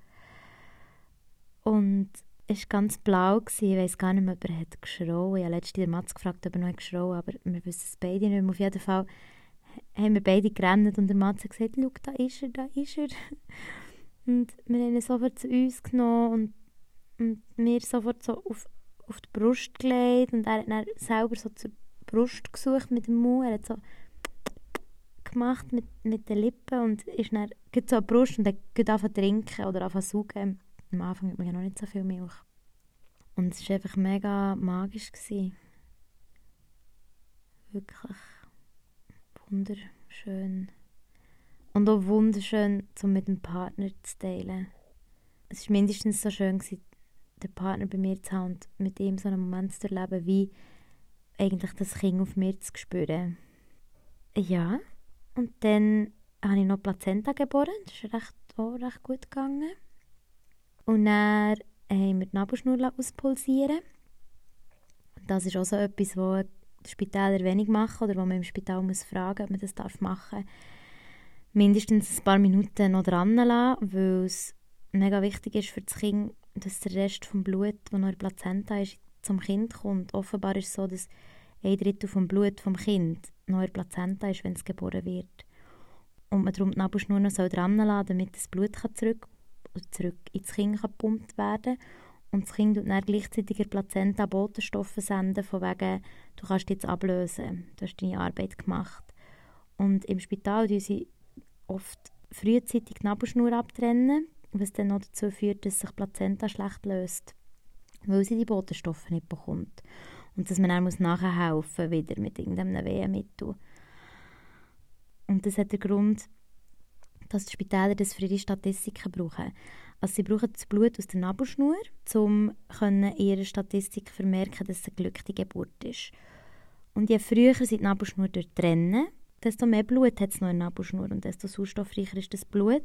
Und war ganz blau. Gewesen. Ich weiß gar nicht mehr, ob er hat geschrauen Ich habe letztens den Mats gefragt, ob er noch geschrauen aber wir wissen es beide nicht mehr. Auf jeden Fall haben wir beide gerannt und der Mats hat gesagt, schau, da ist er, da ist er. (laughs) Und wir haben ihn sofort zu uns genommen und, und mir sofort so auf, auf die Brust gelegt und er hat dann selber so zur Brust gesucht mit dem Mund. Er hat so gemacht mit, mit den Lippen und ist dann so an die Brust und dann angefangen zu trinken oder anfangen zu saugen. Am Anfang hat man ja noch nicht so viel Milch. Und es war einfach mega magisch. Gewesen. Wirklich wunderschön. Und auch wunderschön, um mit dem Partner zu teilen. Es war mindestens so schön, gewesen, den Partner bei mir zu haben und mit ihm so einen Moment zu erleben, wie eigentlich das Kind auf mir zu spüren. Ja, und dann habe ich noch Plazenta geboren. Das ist recht, auch recht gut gegangen. Und dann haben wir die Nabelschnur auspulsieren. Das ist auch so etwas, was die Spitäler wenig machen oder wo man im Spital muss fragen ob man das darf machen Mindestens ein paar Minuten noch dran lassen, weil es mega wichtig ist für das Kind, dass der Rest vom Blut, das noch in der Plazenta ist, zum Kind kommt. Offenbar ist es so, dass ein Drittel vom Blut vom Kind noch in der Plazenta ist, wenn es geboren wird. Und man darum die Nabelschnur noch dran lassen damit das Blut zurück zurück ins Kind gepumpt werden und das Kind dann gleichzeitig Plazenta Botenstoffe senden, von wegen, du kannst jetzt ablösen, du hast deine Arbeit gemacht. Und im Spital tun sie oft frühzeitig die Nabelschnur abtrennen, was dann noch dazu führt, dass sich die Plazenta schlecht löst, weil sie die Botenstoffe nicht bekommt. Und dass man dann muss nachher helfen wieder mit irgendeinem Wehenmittel. Und das hat den Grund, dass die Spitäler das für ihre Statistiken brauchen. Also sie brauchen das Blut aus der Nabelschnur, um in ihrer Statistik vermerken, dass es eine glückliche Geburt ist. Und je früher sie die Nabelschnur trennen, desto mehr Blut hat es noch in der Nabelschnur und desto sauerstoffreicher ist das Blut.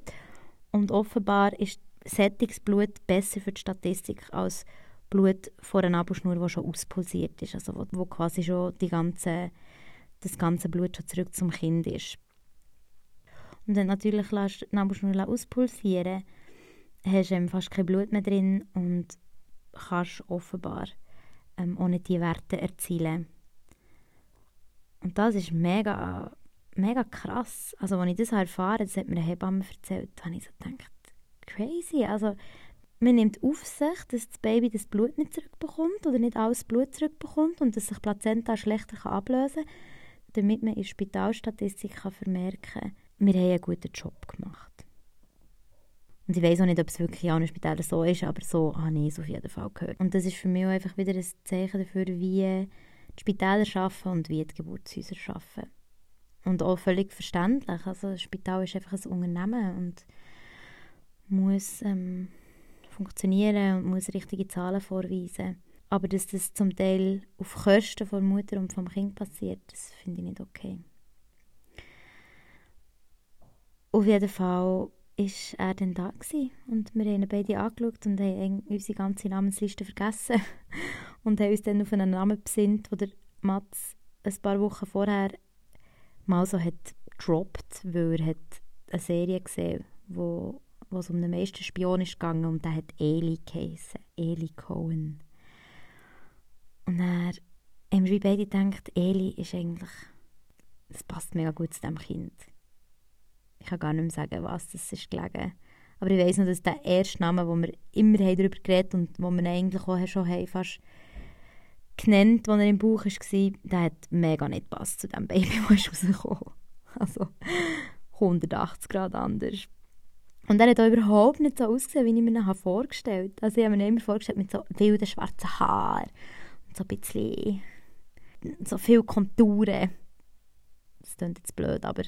Und offenbar ist sättiges Blut besser für die Statistik als Blut vor einer Nabelschnur, die schon auspulsiert ist, also wo, wo quasi schon die ganze, das ganze Blut schon zurück zum Kind ist. Und dann natürlich lässt du Nabelschnur auspulsieren, hast du fast kein Blut mehr drin und kannst offenbar ähm, ohne die Werte erzielen. Und das ist mega, mega krass. Also, als ich das erfahren das hat mir eine Hebamme erzählt, habe ich so gedacht, crazy. Also, man nimmt auf sich, dass das Baby das Blut nicht zurückbekommt oder nicht alles Blut zurückbekommt und dass sich Plazenta schlechter ablösen kann, damit man in der Spitalstatistik kann vermerken kann, wir haben einen guten Job gemacht. Und ich weiß auch nicht, ob es wirklich an Spital so ist, aber so habe ich es auf jeden Fall gehört. Und das ist für mich auch einfach wieder ein Zeichen dafür, wie die Spitäler arbeiten und wie die Geburtshäuser arbeiten. Und auch völlig verständlich. Also das Spital ist einfach ein Unternehmen und muss ähm, funktionieren und muss richtige Zahlen vorweisen. Aber dass das zum Teil auf Kosten von Mutter und vom Kind passiert, das finde ich nicht okay. Auf jeden Fall war er dann da und wir haben ihn beide angeschaut und haben unsere ganze Namensliste vergessen (laughs) und haben uns dann auf einen Namen besinnt, den Mats ein paar Wochen vorher mal so hat gedroppt, weil er hat eine Serie gesehen, wo, wo es um den meisten Spion gegangen und der hat Eli geheissen, Eli Cohen. Und er haben wir beide gedacht, Eli ist eigentlich, das passt mega gut zu diesem Kind. Ich kann gar nicht mehr sagen, was das ist gelegen. Aber ich weiß noch, dass der erste Name, wo wir immer darüber geredet und wo wir eigentlich auch schon haben, fast genannt, als er im Bauch war, der hat mega nicht gepasst zu dem Baby, (laughs) das rausgekommen Also 180 Grad anders. Und er hat auch überhaupt nicht so ausgesehen, wie ich mir ihn vorgestellt habe. Also ich habe mir immer vorgestellt mit so wilden schwarzen Haaren und so ein bisschen so viele Konturen. Das klingt jetzt blöd, aber,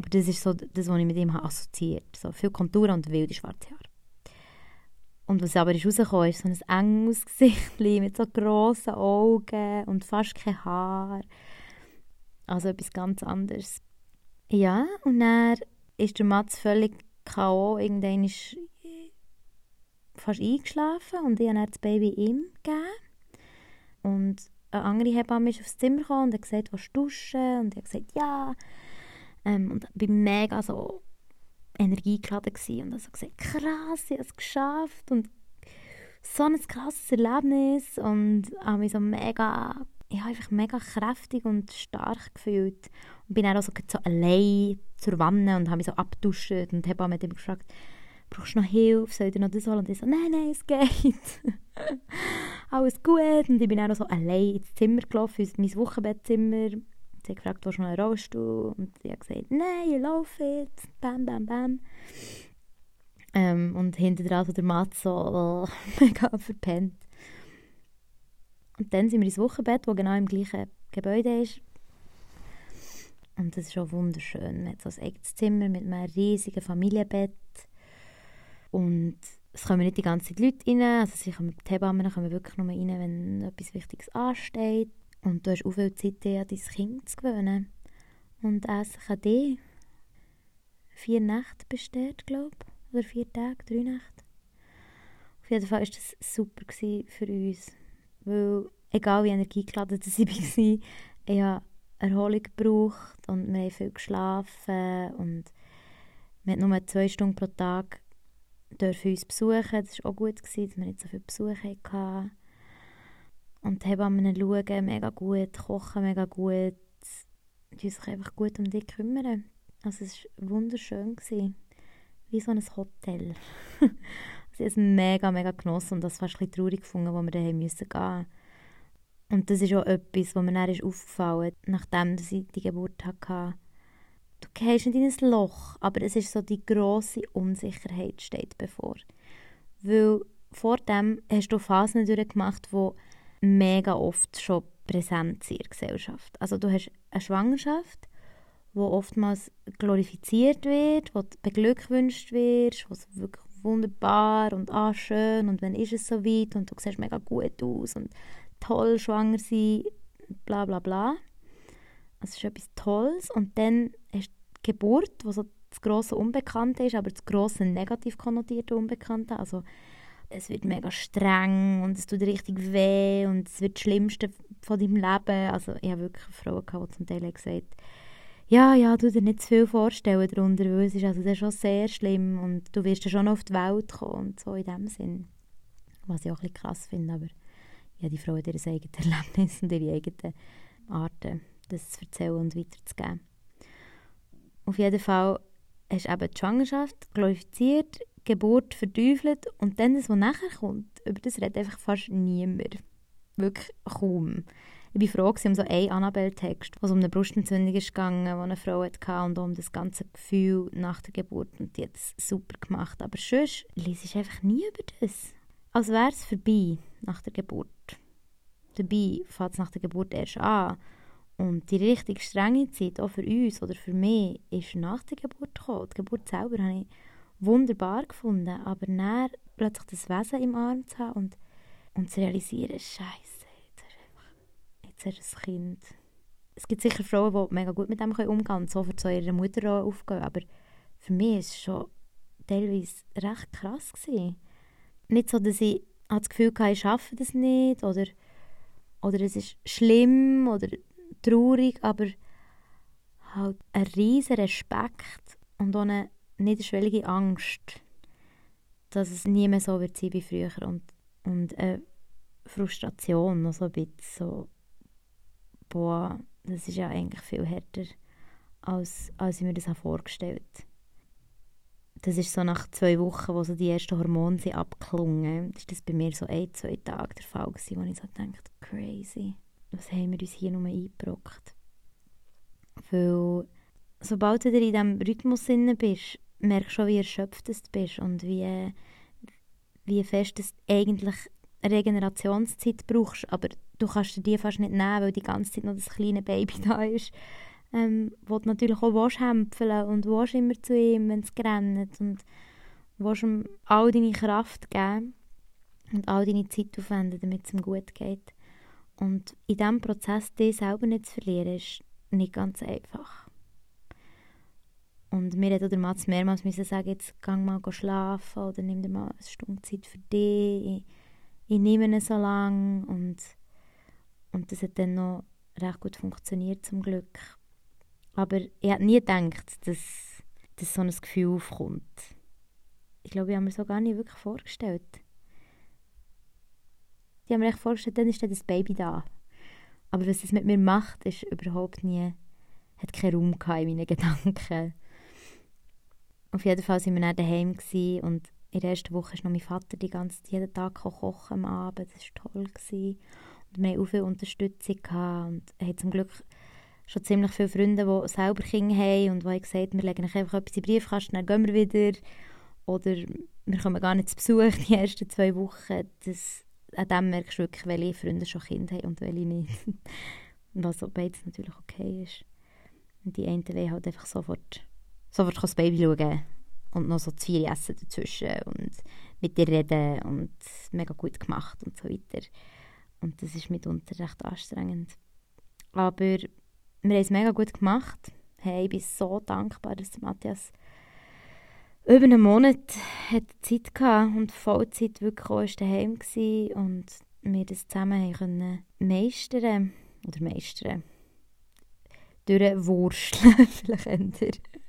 aber das ist so das, was ich mit ihm assoziiert So viele Konturen und wilde schwarze Haare. Und was aber rausgekommen ist, so ein enges (laughs) Gesicht mit so grossen Augen und fast kein Haar. Also etwas ganz anderes. Ja, und dann ist der Mats völlig K.O. Irgendwann ist fast eingeschlafen und ich habe das Baby ihm gegeben. Und eine andere Hebamme ist aufs Zimmer gekommen und hat gesagt, willst du duschen? Und ich habe gesagt, ja. Ähm, und war mega so energiegeladen gewesen und also gesagt, krass, ich habe es geschafft und so ein krasses Erlebnis und habe mich so mega, habe einfach mega kräftig und stark gefühlt und bin dann auch so, so allein zur Wanne und habe mich so abduscht und habe mit ihm gefragt, brauchst du noch Hilfe, soll ich dir noch das holen? Und ich so, nein, nein, es geht. (laughs) Alles gut. Und ich bin auch so allein ins Zimmer gelaufen, in mein Wochenbettzimmer Sie hat gefragt, willst du noch Rollstuhl? Und ich habe gesagt, nein, ich laufe jetzt. Bam, bam, bam. Ähm, und hinter dran so der Matt so (laughs) mega verpennt. Und dann sind wir ins Wochenbett, das genau im gleichen Gebäude ist. Und das ist auch wunderschön. Man hat so ein eigenes Zimmer mit einem riesigen Familienbett. Und es kommen nicht die ganzen Leute rein. Also sie kommen, die Hebammen kommen wirklich nur rein, wenn etwas Wichtiges ansteht. Und du hast auch viel Zeit, dir an dein Kind zu gewöhnen. Und Essen kann dir vier Nächte besteht, glaube ich. Oder vier Tage, drei Nächte. Auf jeden Fall war das super für uns. Weil, egal wie energiegeladen (laughs) ich war, ich habe Erholung gebraucht und wir haben viel geschlafen und wir hatten nur zwei Stunden pro Tag dürfen uns besuchen. Das war auch gut, dass wir nicht so viele Besuche hatten. Und die Hebammen schauen mega gut, kochen mega gut, die sich einfach gut um dich kümmern. Also es war wunderschön. Gewesen. Wie so ein Hotel. (laughs) sie haben es mega, mega genossen und das fast bisschen traurig gefunden, wo wir dann müssen gehen Und das ist auch etwas, was mir dann ist aufgefallen nachdem ich die Geburt hatte. Du gehst nicht in ein Loch, aber es ist so die grosse Unsicherheit steht bevor. Weil vor dem hast du Phasen durchgemacht, wo mega oft schon präsent in der Gesellschaft. Also du hast eine Schwangerschaft, wo oftmals glorifiziert wird, wo du beglückwünscht wirst, wo es wirklich wunderbar und ah, schön und wenn ist es so weit und du siehst mega gut aus und toll schwanger sein, bla bla bla. Es ist etwas Tolles und dann hast du die Geburt, wo so das grosse Unbekannte ist, aber das grosse negativ konnotierte Unbekannte, also es wird mega streng und es tut richtig weh und es wird das Schlimmste von deinem Leben. Also ich habe wirklich Frauen gehabt, die zum Teil gesagt ja, ja, du dir nicht zu viel vorstellen darunter, weil es ist also das schon sehr schlimm und du wirst ja schon auf die Welt kommen und so in dem Sinn. Was ich auch ein krass finde, aber ja, die Frau hat ihr eigenes (laughs) Erlebnis und ihre eigenen Arten, das zu erzählen und weiterzugeben. Auf jeden Fall hast du eben die Schwangerschaft glorifiziert, Geburt verteufelt und dann das, was nachher kommt, über das redet einfach fast niemand. Wirklich kaum. Ich war froh um so einen Annabelle-Text, wo es um eine Brustentzündung ging, die eine Frau hatte und um das ganze Gefühl nach der Geburt. Und die hat es super gemacht. Aber sonst liest ich einfach nie über das. Als wäre es vorbei nach der Geburt. Dabei fängt es nach der Geburt erst an. Und die richtig strenge Zeit, auch für uns oder für mich, ist nach der Geburt gekommen. Die Geburt selber habe ich wunderbar gefunden, aber dann plötzlich das Wesen im Arm zu haben und, und zu realisieren, Scheiße, jetzt hast du ein Kind. Es gibt sicher Frauen, die mega gut mit dem umgehen können und sofort zu ihrer Mutter aufgehen, aber für mich war es schon teilweise recht krass. Gewesen. Nicht so, dass ich das Gefühl hatte, ich schaffe das nicht oder, oder es ist schlimm oder traurig, aber halt ein riesen Respekt und auch eine niederschwellige Angst, dass es nie mehr so wird sein wie früher und, und eine Frustration, noch so ein bisschen so, boah, das ist ja eigentlich viel härter, als, als ich mir das vorgestellt habe. Das ist so nach zwei Wochen, wo so die ersten Hormone sind abgeklungen, ist das bei mir so ein, zwei Tage der Fall gewesen, wo ich so dachte, crazy, was haben wir uns hier nur eingebrockt? Weil sobald du in diesem Rhythmus drin bist, merkst schon, wie erschöpft du bist und wie, wie fest du eigentlich Regenerationszeit brauchst. Aber du kannst dir die fast nicht nehmen, weil die ganze Zeit noch das kleine Baby (laughs) da ist, ähm, wo du natürlich auch willst und willst immer zu ihm, wenn es rennt und willst ihm all deine Kraft geben und all deine Zeit aufwenden, damit es ihm gut geht. Und in diesem Prozess dich selber nicht zu verlieren, ist nicht ganz einfach. Und mir hat der Mats mehrmals müssen sagen, jetzt geh mal schlafen oder nimm dir mal eine Stunde Zeit für dich. Ich, ich nehme ihn so lange und, und das hat dann noch recht gut funktioniert zum Glück. Aber ich hätte nie gedacht, dass, dass so ein Gefühl aufkommt. Ich glaube, ich habe mir so gar nicht wirklich vorgestellt. Ich habe mir echt vorgestellt, dann ist dann das Baby da. Aber was es mit mir macht, ist überhaupt nie, hat keinen Raum in meinen Gedanken. Auf jeden Fall waren wir dann daheim und in der ersten Woche ist noch mein Vater die ganze, jeden Tag kochen am Abend. Das war toll. Gewesen. Und wir hatten auch viel Unterstützung gehabt und haben zum Glück schon ziemlich viele Freunde, die selber Kinder haben und die haben gesagt, wir legen einfach etwas in den Briefkasten, dann gehen wir wieder. Oder wir kommen gar nicht zu Besuch die ersten zwei Wochen. Das, an dem merkst du wirklich, welche Freunde schon Kinder haben und welche nicht. (laughs) Was beides natürlich okay ist. Und die einen wollen halt einfach sofort, sofort das Baby schauen und noch so zwei essen dazwischen und mit dir reden und mega gut gemacht und so weiter. Und das ist mitunter recht anstrengend. Aber wir haben es mega gut gemacht. Hey, ich bin so dankbar, dass Matthias über einen Monat hat Zeit hatte und Vollzeit wirklich auch daheim war und wir das zusammen können meistern oder meistern durchwursteln (laughs) vielleicht eher.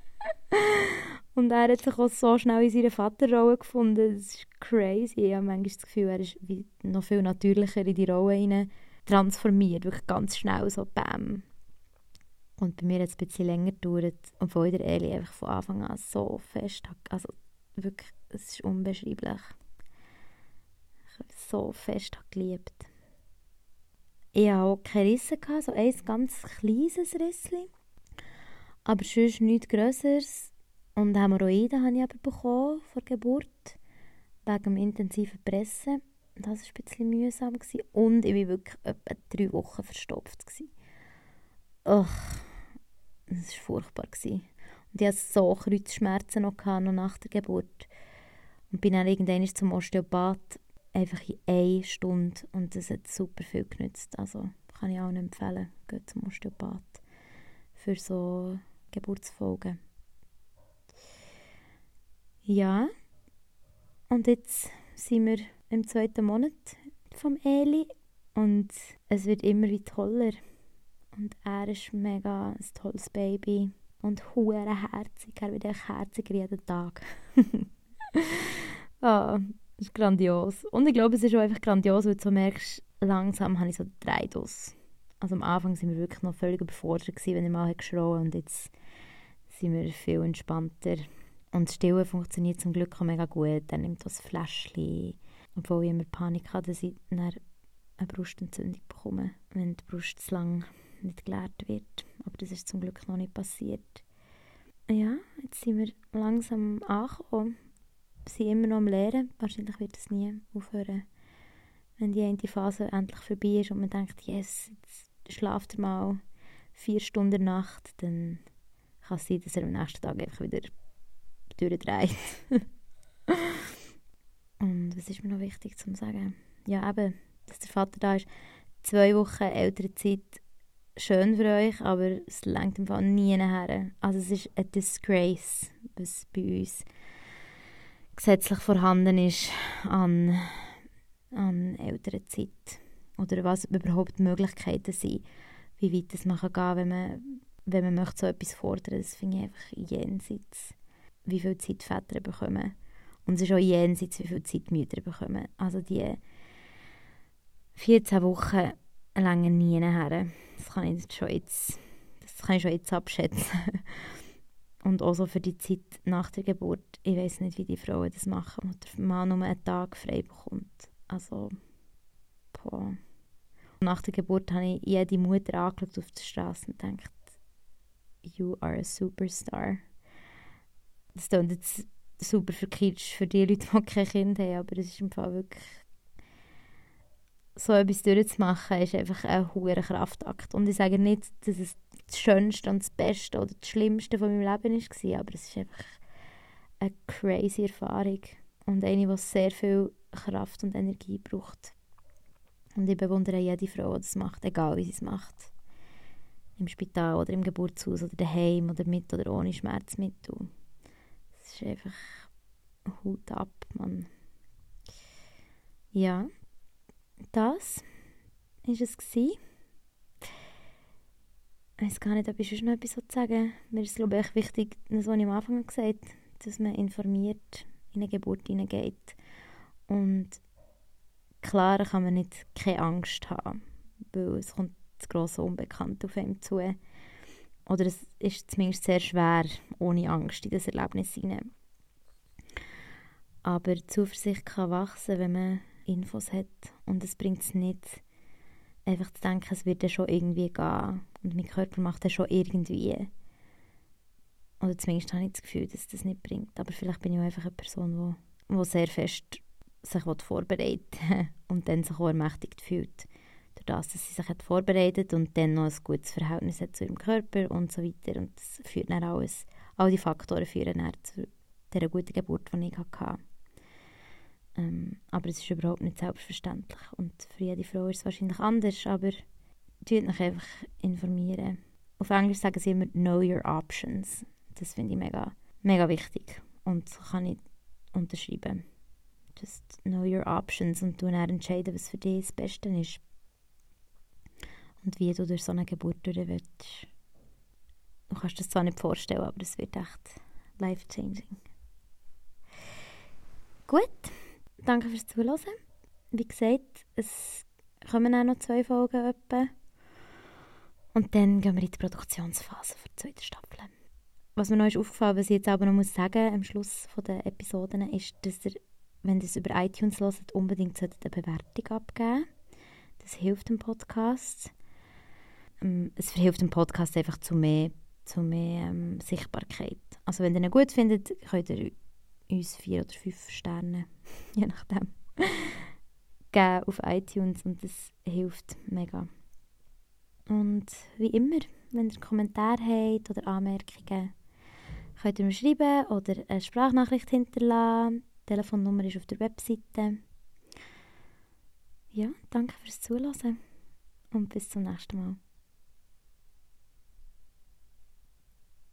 (laughs) Und er hat sich auch so schnell in seiner Vaterrolle gefunden. Das ist crazy. Ich habe manchmal das Gefühl, er ist noch viel natürlicher in die Rolle hinein transformiert. Wirklich ganz schnell so bam. Und bei mir hat es ein bisschen länger gedauert. Obwohl der Eli einfach von Anfang an so fest. Also wirklich, es ist unbeschreiblich. Ich habe so fest geliebt. Ich hatte auch keine Risse, so ein ganz kleines Rissli. Aber sonst nichts Größeres und Hämorrhoiden habe ich aber bekommen vor Geburt, wegen dem intensiven Pressen. Das war ein bisschen mühsam. Gewesen. Und ich war wirklich etwa drei Wochen verstopft. Ach, das war furchtbar. Gewesen. Und ich hatte so Kreuzschmerzen noch, noch nach der Geburt. Und bin dann irgendwann zum Osteopath, einfach in einer Stunde. Und das hat super viel genützt. Also kann ich auch empfehlen, geht zum Osteopath für so Geburtsfolgen. Ja. Und jetzt sind wir im zweiten Monat vom Eli und es wird immer wie toller. Und er ist mega ein tolles Baby und hure herzig. Er wird echt herziger jeden Tag. (laughs) ah, das ist grandios. Und ich glaube, es ist auch einfach grandios, weil du so merkst, langsam habe ich so drei Dos. Also am Anfang sind wir wirklich noch völlig überfordert wenn er mal geschrauen und jetzt sind wir viel entspannter. Und das Stillen funktioniert zum Glück auch mega gut. Er nimmt das Fläschchen, obwohl ich immer Panik hatte, dass ich eine Brustentzündung bekomme, wenn die Brust zu lang nicht geleert wird. Aber das ist zum Glück noch nicht passiert. Ja, jetzt sind wir langsam angekommen. Wir sind immer noch am Lehren. Wahrscheinlich wird es nie aufhören. Wenn die eine Phase endlich vorbei ist und man denkt, yes, jetzt schlaft er mal vier Stunden Nacht, dann kann es sein, dass er am nächsten Tag einfach wieder durchdreht. (laughs) und was ist mir noch wichtig zu sagen? Ja, eben, dass der Vater da ist. Zwei Wochen ältere Zeit, schön für euch, aber es lenkt im Fall nie her. Also es ist eine Disgrace, was bei uns gesetzlich vorhanden ist an, an älterer Zeit. Oder was überhaupt Möglichkeiten sind, wie weit es man kann gehen wenn man, wenn man möchte so etwas fordern Das finde ich einfach jenseits, wie viel Zeit Väter bekommen. Und es ist auch jenseits, wie viel Zeit Mütter bekommen. Also die 14 Wochen lange nie her. Das kann ich schon jetzt, das kann ich schon jetzt abschätzen. (laughs) Und auch so für die Zeit nach der Geburt. Ich weiß nicht, wie die Frauen das machen, wo der Mann nur einen Tag frei bekommt. Also, boah. Nach der Geburt habe ich jede Mutter angeschaut auf der Straße und gedacht, you are a superstar. Das klingt jetzt super für Kitsch, für die Leute, die kein Kind haben, aber es ist im Fall wirklich so etwas durchzumachen, ist einfach ein hoher Kraftakt. Und ich sage nicht, dass es das Schönste und das Beste oder das Schlimmste von meinem Leben war, aber es ist einfach eine crazy Erfahrung und eine, die sehr viel Kraft und Energie braucht. Und ich bewundere jede Frau, die das macht, egal wie sie es macht. Im Spital oder im Geburtshaus oder daheim oder mit oder ohne Schmerzmittel. Es ist einfach Hut ab, Mann. Ja, das war es. Gewesen. Ich weiß gar nicht, ob ich sonst noch etwas sagen Mir ist glaube ich wichtig, das, was ich am Anfang gesagt habe, dass man informiert in eine Geburt hineingeht. Und klar kann man nicht keine Angst haben, weil es kommt das grosse Unbekannte auf einem zu. Oder es ist zumindest sehr schwer, ohne Angst in das Erlebnis hinein. Aber Zuversicht kann wachsen, wenn man Infos hat. Und es bringt es nicht, einfach zu denken, es wird ja schon irgendwie gehen. Und mein Körper macht das schon irgendwie. Oder zumindest habe ich das Gefühl, dass das nicht bringt. Aber vielleicht bin ich auch einfach eine Person, die, die sehr fest sich vorbereitet (laughs) und dann sich auch ermächtigt fühlt. Durch das, dass sie sich hat vorbereitet und dann noch ein gutes Verhältnis hat zu ihrem Körper und so weiter. Und das führt dann alles, all die Faktoren führen dann zu dieser guten Geburt, die ich hatte. Ähm, aber es ist überhaupt nicht selbstverständlich. Und für jede Frau ist es wahrscheinlich anders, aber tut euch einfach informieren. Auf Englisch sagen sie immer «Know your options». Das finde ich mega, mega wichtig und kann ich unterschreiben. Just know your options und du dann entscheiden, was für dich das Beste ist. Und wie du durch so eine Geburt durch willst. Du kannst das zwar nicht vorstellen, aber es wird echt life-changing. Gut. Danke fürs Zuhören. Wie gesagt, es kommen auch noch zwei Folgen etwa. Und dann gehen wir in die Produktionsphase für die zweite Staffel. Was mir noch ist aufgefallen, was ich jetzt aber noch muss sagen am Schluss der Episoden, ist, dass ihr, wenn ihr es über iTunes hört, unbedingt eine Bewertung abgeben Das hilft dem Podcast. Ähm, es hilft dem Podcast einfach zu mehr, zu mehr ähm, Sichtbarkeit. Also wenn ihr ihn gut findet, könnt ihr uns vier oder fünf Sterne, (laughs) je nachdem, (laughs) geben auf iTunes und das hilft mega. Und wie immer, wenn ihr Kommentare habt oder Anmerkungen, könnt ihr mir schreiben oder eine Sprachnachricht hinterlassen. Telefonnummer ist auf der Webseite. Ja, danke fürs Zuhören und bis zum nächsten Mal.